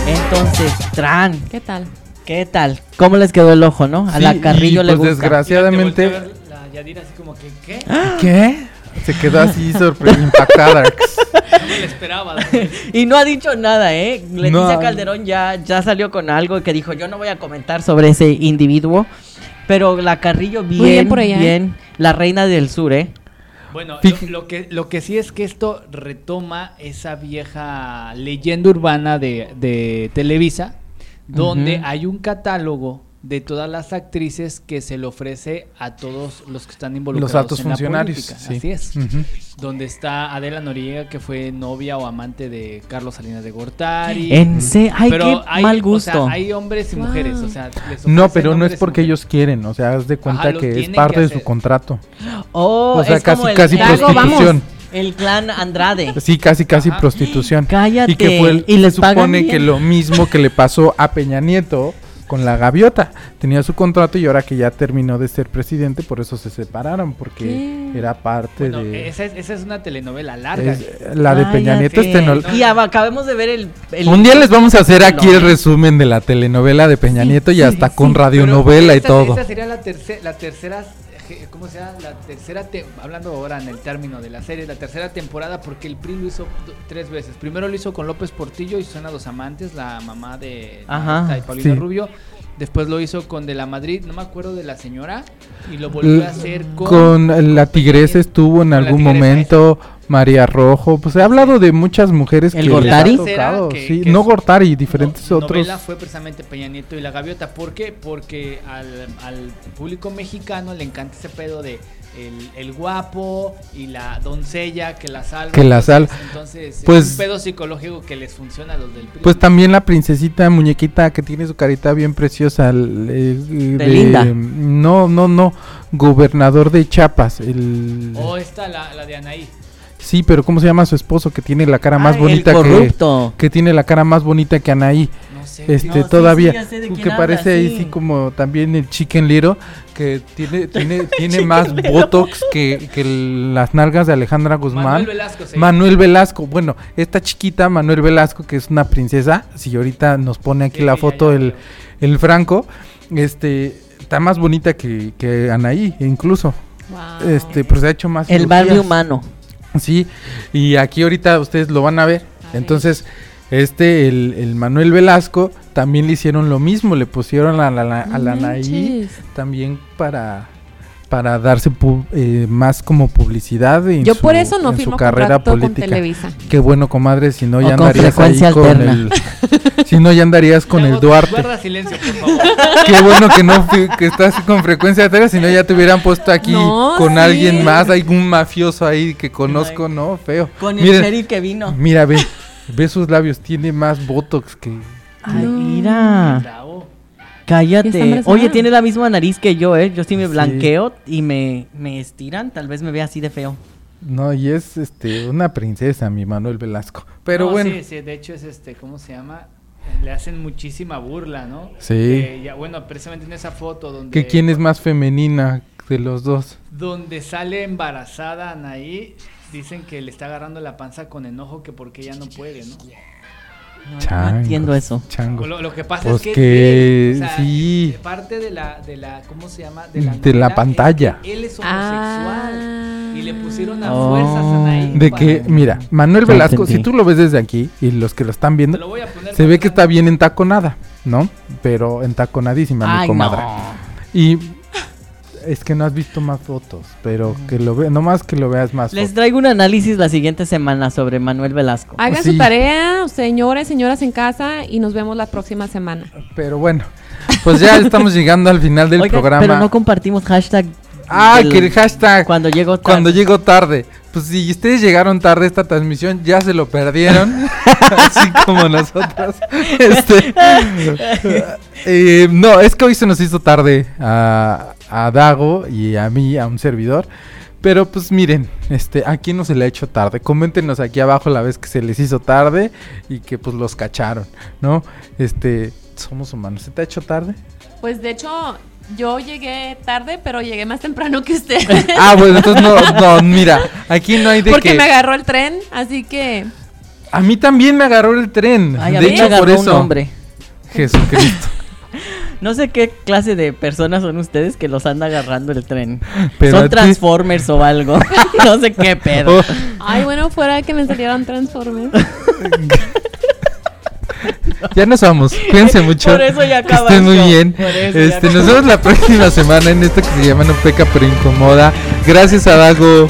Entonces, Tran, ¿Qué tal? ¿qué tal? ¿Cómo les quedó el ojo, no? A Sí, la Carrillo y, le pues, gusta. desgraciadamente. Te volteé a ver La Yadira así como que, ¿qué? ¿Qué? Se quedó así sorprendido, impactada. No me lo esperaba. Y no ha dicho nada, ¿eh? Leticia No. Calderón ya, ya salió con algo que dijo, yo no voy a comentar sobre ese individuo. Pero la Carrillo bien, bien por ella, ¿eh? La reina del sur, ¿eh? Bueno, lo, lo que, lo que sí es que esto retoma esa vieja leyenda urbana de, de Televisa, donde hay un catálogo de todas las actrices que se le ofrece a todos los que están involucrados Los altos en la funcionarios. política. sí. Así es. Ujú. Donde está Adela Noriega, que fue novia o amante de Carlos Salinas de Gortari. En se... Ay, Pero qué hay, mal o gusto. sea, hay hombres y Wow. mujeres, o sea, les No, pero no es porque ellos quieren, o sea, haz de cuenta Ajá, que es parte que de su contrato. Oh, O sea, es casi- como el, casi el- Dago, vamos. prostitución. el clan Andrade. Sí, casi, casi Ajá. prostitución. Cállate. Y que fue, el- ¿Y les supone bien? que lo mismo que le pasó a Peña Nieto con la gaviota. Tenía su contrato y ahora que ya terminó de ser presidente, por eso se separaron, porque ¿Qué? era parte Bueno, de... esa, es, esa es una telenovela larga. es- la de Peña Nieto Cállate. este no- Y ab- acabamos de ver el... el- Un día les vamos a hacer aquí el resumen de la telenovela de Peña Sí, Nieto y sí, hasta sí. con radionovela y todo. Esa sería la, tercera la tercera, ¿cómo se llama? La tercera, te- hablando ahora en el término de la serie, la tercera temporada porque el PRI lo hizo tres veces. Primero lo hizo con López Portillo y Suena Dos Amantes, la mamá de Ajá, Paulina sí. Rubio. Después lo hizo con De la Madrid, no me acuerdo de la señora. Y lo volvió a hacer con. Con la tigresa estuvo en algún momento, María Rojo, pues he hablado de muchas mujeres ¿El que les ha Gortari? tocado, Que- sí, que no Gortari, diferentes no- otros. novela fue precisamente Peña Nieto y La Gaviota. ¿Por qué? Porque al, al público mexicano le encanta ese pedo de el, el guapo y la doncella que la salva. Que la sal- Entonces, Pues- es un pedo psicológico que les funciona a los del PRI. Pues también la princesita muñequita que tiene su carita bien preciosa. el, Belinda. No, no, no. Gobernador de Chiapas. El, O esta, la, la de Anaí. Sí, pero ¿cómo se llama su esposo que tiene la cara más Ay, bonita el que, corrupto. que tiene la cara más bonita que Anaí? No sé. Este, No, todavía sí, que parece ahí sí. sí como también el Chicken Little que tiene tiene tiene más botox que, que el- las nalgas de Alejandra Guzmán. Manuel Velasco, sí. Manuel Velasco, bueno, esta chiquita Manuel Velasco que es una princesa, si ahorita nos pone aquí Sí, la ya, foto ya el, veo. el Franco, este está más bonita que, que Anaí incluso. Wow. Este, pues se ha hecho más El barrio cirugías. humano. Sí, y aquí ahorita ustedes lo van a ver. A ver. Entonces, este, el, el Manuel Velasco, también le hicieron lo mismo, le pusieron a la, la- a la manches. también para, para darse pu- eh, más como publicidad en Yo su, por eso no en su carrera con política. Televisa. Qué bueno, comadre, si no ya con andarías ahí con alterna. el... si no ya andarías con el Duarte. Guarda silencio, por favor. Qué bueno que no que estás con frecuencia alterna, si no ya te hubieran puesto aquí No, con sí. alguien más, hay un mafioso ahí que conozco, no, feo. Con el Miren, sheriff que vino. Mira, ve, ve sus labios, tiene más botox que Ay, mira. Cállate. Oye, tiene la misma nariz que yo, ¿eh? Yo sí me Sí. blanqueo y me, me estiran, tal vez me vea así de feo. no, y es este una princesa, mi Manuel Velasco. Pero No, bueno, Sí, sí, de hecho es este, ¿cómo se llama? Le hacen muchísima burla, ¿no? Sí. Ya, bueno, precisamente en esa foto donde. que quién es más femenina de los dos. Donde sale embarazada Anaí, dicen que le está agarrando la panza con enojo que porque ella no puede, ¿no? No, no Changos, entiendo eso. changos. Lo, lo que pasa Pues es que, que él, o sea, sí. parte de la, de la, ¿cómo se llama? De la novela, pantalla. es que Él es homosexual Ah. y le pusieron a Oh. fuerzas a Anaí. De para- que, mira, Manuel Velasco, si tú lo ves desde aquí y los que lo están viendo, lo se ve que está no- bien entaconada, ¿no? Pero entaconadísima, mi Ay, comadre. no. Y es que no has visto más fotos, pero que lo ve, nomás que lo veas más. Les fotos. traigo un análisis la siguiente semana sobre Manuel Velasco. Hagan Sí. su tarea, señores, señoras en casa, y nos vemos la próxima semana. Pero bueno, pues ya estamos llegando al final del programa. pero no compartimos hashtag. ah, del- que el hashtag Cuando llego tarde. cuando llego tarde. Pues si ustedes llegaron tarde a esta transmisión, ya se lo perdieron, así como nosotros. Este, eh, no, es que hoy se nos hizo tarde a, a Dago y a mí, a un servidor. Pero pues miren, este, ¿a quién no se le ha hecho tarde? Coméntenos aquí abajo la vez que se les hizo tarde y que pues los cacharon, ¿no? Este, somos humanos. ¿Se te ha hecho tarde? Pues de hecho, yo llegué tarde, pero llegué más temprano que usted. Ah, bueno, entonces no, no, mira, aquí no hay de Porque que... me agarró el tren, así que A mí también me agarró el tren. Ay, a de mí me hecho, por agarró un eso. hombre. Jesucristo. No sé qué clase de personas son ustedes que los anda agarrando el tren. Pero son ti- Transformers o algo. no sé qué pedo. Oh, Ay, bueno, fuera de que me salieron Transformers. Ya nos vamos. Cuídense mucho. Por eso ya Que acaba estén muy bien. Este, nos vemos la próxima semana en esto que se llama No Peca pero Incomoda. Gracias a Dago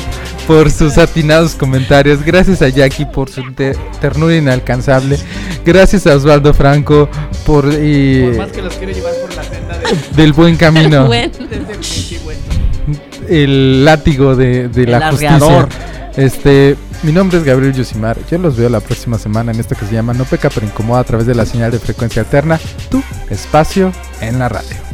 por sus atinados comentarios. Gracias a Jackie por su te- ternura inalcanzable. Gracias a Osvaldo Franco por eh, Por más que los quiero llevar por la senda de, del buen camino. El látigo de, de El la justicia. Este, mi nombre es Gabriel Yosimar. Yo los veo la próxima semana en esto que se llama No Peca pero Incomoda a través de la señal de frecuencia alterna. Tu espacio en la radio.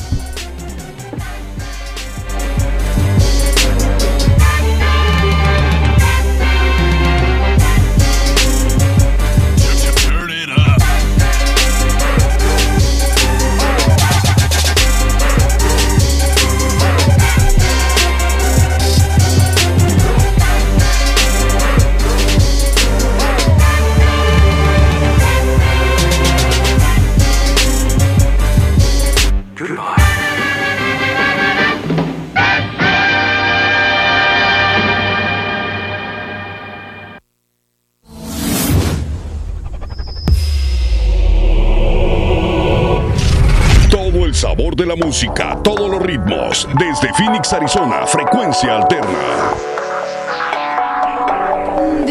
La música, todos los ritmos. Desde Phoenix, Arizona, frecuencia alterna. Un